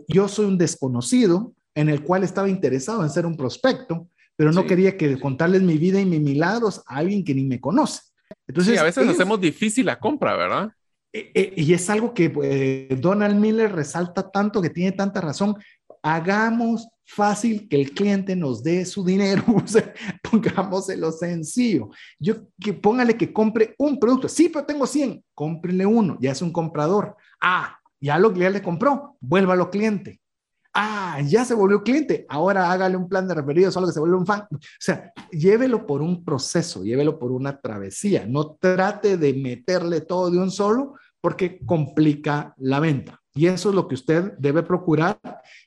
Yo soy un desconocido en el cual estaba interesado en ser un prospecto, pero no quería que contarles mi vida y mis milagros a alguien que ni me conoce. Entonces, sí, a veces hacemos difícil la compra, ¿verdad? E, e, y es algo que eh, Donald Miller resalta tanto, que tiene tanta razón. Hagamos fácil que el cliente nos dé su dinero, pongámoselo sencillo. Yo que póngale que compre un producto. Sí, pero tengo 100, cómprele uno, ya es un comprador. Ah, ya lo ya le compró, vuélvalo cliente. Ah, ya se volvió cliente, ahora hágale un plan de referidos, solo que se vuelve un fan. O sea, llévelo por un proceso, llévelo por una travesía. No trate de meterle todo de un solo, porque complica la venta. Y eso es lo que usted debe procurar,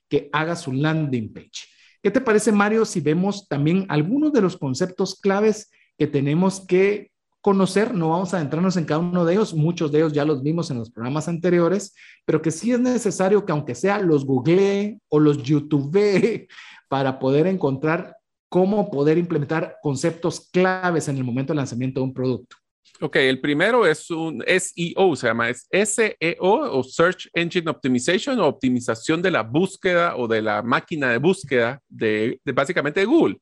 que haga su landing page. ¿Qué te parece, Mario, si vemos también algunos de los conceptos claves que tenemos que conocer? No vamos a adentrarnos en cada uno de ellos, muchos de ellos ya los vimos en los programas anteriores, pero que sí es necesario que aunque sea los googlee o los youtube para poder encontrar cómo poder implementar conceptos claves en el momento del lanzamiento de un producto. Ok, el primero es un SEO, se llama es SEO o Search Engine Optimization o optimización de la búsqueda o de la máquina de búsqueda de, básicamente Google.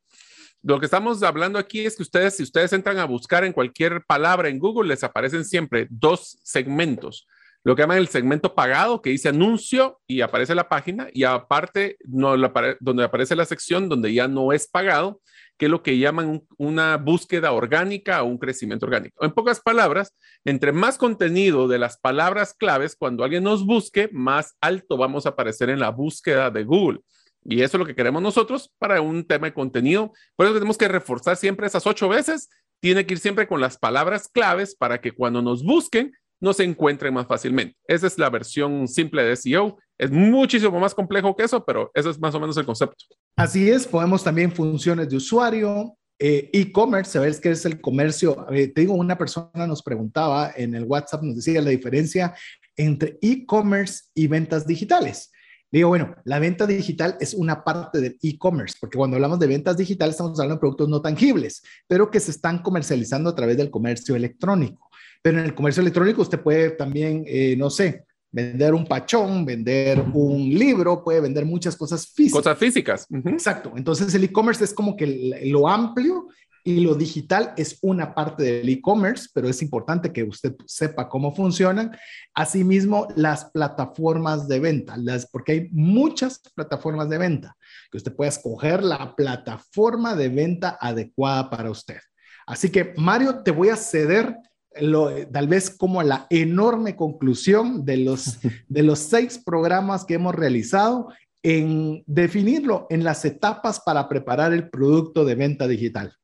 Lo que estamos hablando aquí es que ustedes, si ustedes entran a buscar en cualquier palabra en Google, les aparecen siempre dos segmentos. Lo que llaman el segmento pagado, que dice anuncio y aparece la página, y aparte, no, donde aparece la sección donde ya no es pagado, que es lo que llaman una búsqueda orgánica o un crecimiento orgánico. En pocas palabras, entre más contenido de las palabras claves, cuando alguien nos busque, más alto vamos a aparecer en la búsqueda de Google. Y eso es lo que queremos nosotros para un tema de contenido. Por eso tenemos que reforzar siempre esas ocho veces. Tiene que ir siempre con las palabras claves para que cuando nos busquen, no se encuentren más fácilmente. Esa es la versión simple de SEO. Es muchísimo más complejo que eso, pero eso es más o menos el concepto. Así es, podemos también funciones de usuario, eh, e-commerce, sabes qué es el comercio. te digo, una persona nos preguntaba en el WhatsApp, nos decía la diferencia entre e-commerce y ventas digitales. Digo, bueno, la venta digital es una parte del e-commerce, porque cuando hablamos de ventas digitales estamos hablando de productos no tangibles, pero que se están comercializando a través del comercio electrónico. Pero en el comercio electrónico usted puede también, eh, no sé, vender un pachón, vender un libro, puede vender muchas cosas físicas. Cosas físicas. Exacto. Entonces el e-commerce es como que lo amplio y lo digital es una parte del e-commerce, pero es importante que usted sepa cómo funcionan. Asimismo, las plataformas de venta, las, porque hay muchas plataformas de venta, que usted puede escoger la plataforma de venta adecuada para usted. Así que, Mario, te voy a ceder tal vez como la enorme conclusión de los, de los seis programas que hemos realizado en definirlo en las etapas para preparar el producto de venta digital.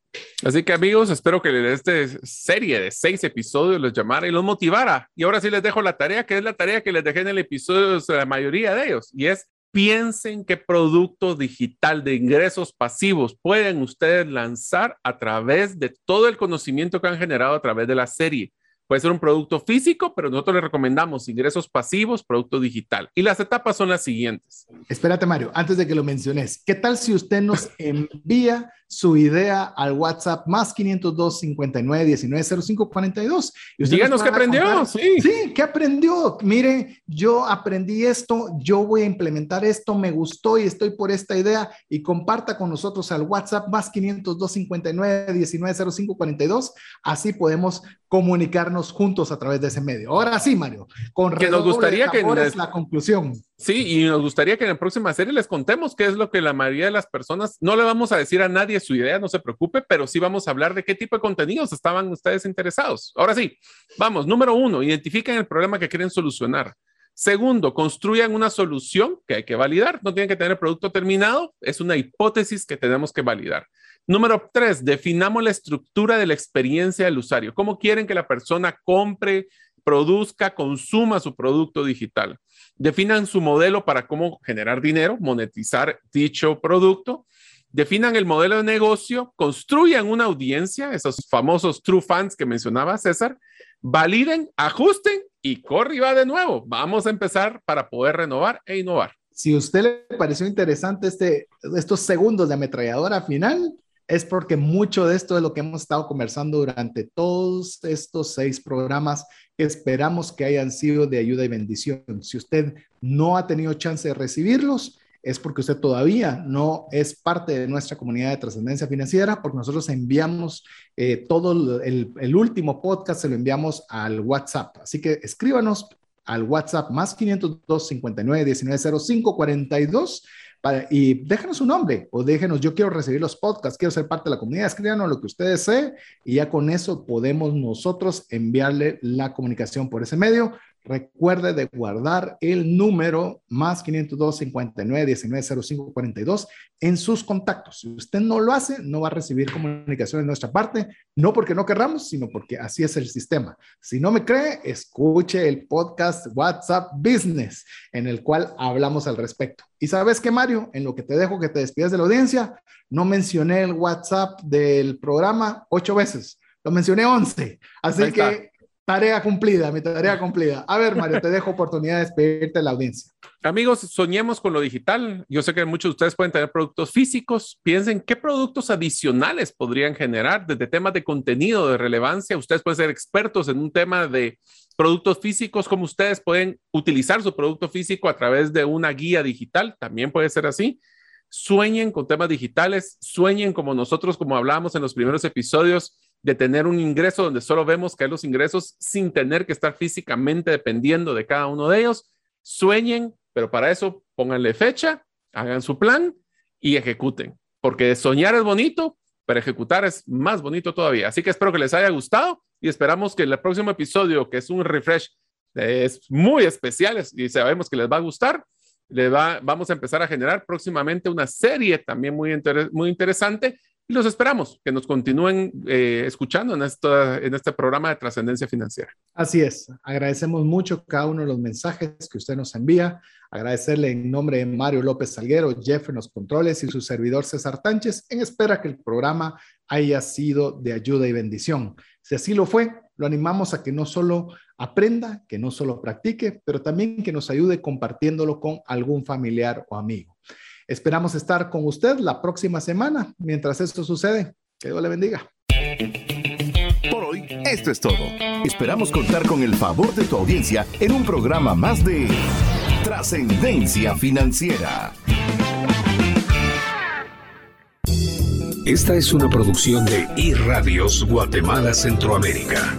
Así que amigos, espero que esta serie de seis episodios los llamara y los motivara. Y ahora sí les dejo la tarea, que es la tarea que les dejé en el episodio de la mayoría de ellos, y es piensen qué producto digital de ingresos pasivos pueden ustedes lanzar a través de todo el conocimiento que han generado a través de la serie. Puede ser un producto físico, pero nosotros le recomendamos ingresos pasivos, producto digital. Y las etapas son las siguientes. Espérate, Mario, antes de que lo menciones, ¿qué tal si usted nos envía su idea al WhatsApp más 502 59 19 05 42. Y Díganos qué aprendió. sí. sí, qué aprendió. Mire, yo aprendí esto, yo voy a implementar esto, me gustó y estoy por esta idea. Y comparta con nosotros al WhatsApp más 502 59 19 05 42. Así podemos comunicarnos juntos a través de ese medio. Ahora sí, Mario, con que nos gustaría que es la conclusión. Sí, y nos gustaría que en la próxima serie les contemos qué es lo que la mayoría de las personas, no le vamos a decir a nadie su idea, no se preocupe, pero sí vamos a hablar de qué tipo de contenidos estaban ustedes interesados. Ahora sí, vamos, número uno, identifiquen el problema que quieren solucionar. Segundo, construyan una solución que hay que validar. No tienen que tener el producto terminado, es una hipótesis que tenemos que validar. Número tres, definamos la estructura de la experiencia del usuario. ¿Cómo quieren que la persona compre, produzca, consuma su producto digital? Definan su modelo para cómo generar dinero, monetizar dicho producto. Definan el modelo de negocio, construyan una audiencia, esos famosos true fans que mencionaba César, validen, ajusten y corre y va de nuevo. Vamos a empezar para poder renovar e innovar. Si a usted le pareció interesante este, estos segundos de ametralladora final, es porque mucho de esto es lo que hemos estado conversando durante todos estos seis programas esperamos que hayan sido de ayuda y bendición. Si usted no ha tenido chance de recibirlos, es porque usted todavía no es parte de nuestra comunidad de trascendencia financiera, porque nosotros enviamos eh, todo el, último podcast, se lo enviamos al WhatsApp. Así que escríbanos al WhatsApp más 502 59 19 05 42 y déjenos un nombre o déjenos, yo quiero recibir los podcasts, quiero ser parte de la comunidad, escríbanos lo que ustedes desee y ya con eso podemos nosotros enviarle la comunicación por ese medio. Recuerde de guardar el número más 502 59 19 05 42 en sus contactos. Si usted no lo hace, no va a recibir comunicación de nuestra parte, no porque no querramos, sino porque así es el sistema. Si no me cree, escuche el podcast WhatsApp Business, en el cual hablamos al respecto. Y sabes que, Mario, en lo que te dejo que te despidas de la audiencia, no mencioné el WhatsApp del programa ocho veces, lo mencioné once. Así que Tarea cumplida, mi tarea cumplida. A ver, Mario, te dejo oportunidad de despedirte de la audiencia. Amigos, soñemos con lo digital. Yo sé que muchos de ustedes pueden tener productos físicos. Piensen qué productos adicionales podrían generar desde temas de contenido de relevancia. Ustedes pueden ser expertos en un tema de productos físicos, como ustedes pueden utilizar su producto físico a través de una guía digital. También puede ser así. Sueñen con temas digitales, sueñen como nosotros, como hablábamos en los primeros episodios de tener un ingreso donde solo vemos hay los ingresos sin tener que estar físicamente dependiendo de cada uno de ellos. Sueñen, pero para eso pónganle fecha, hagan su plan y ejecuten, porque soñar es bonito, pero ejecutar es más bonito todavía. Así que espero que les haya gustado y esperamos que el próximo episodio, que es un refresh, es muy especial y sabemos que les va a gustar. Le va, vamos a empezar a generar próximamente una serie también muy, muy interesante y los esperamos que nos continúen eh, escuchando en, en este programa de trascendencia financiera. Así es, agradecemos mucho cada uno de los mensajes que usted nos envía. Agradecerle en nombre de Mario López Salguero, Jeff en los controles y su servidor César Tánchez, en espera que el programa haya sido de ayuda y bendición. Si así lo fue, lo animamos a que no solo aprenda, que no solo practique, pero también que nos ayude compartiéndolo con algún familiar o amigo. Esperamos estar con usted la próxima semana. Mientras esto sucede, que Dios le bendiga. Por hoy, esto es todo. Esperamos contar con el favor de tu audiencia en un programa más de Trascendencia Financiera. Esta es una producción de iRadios Guatemala Centroamérica.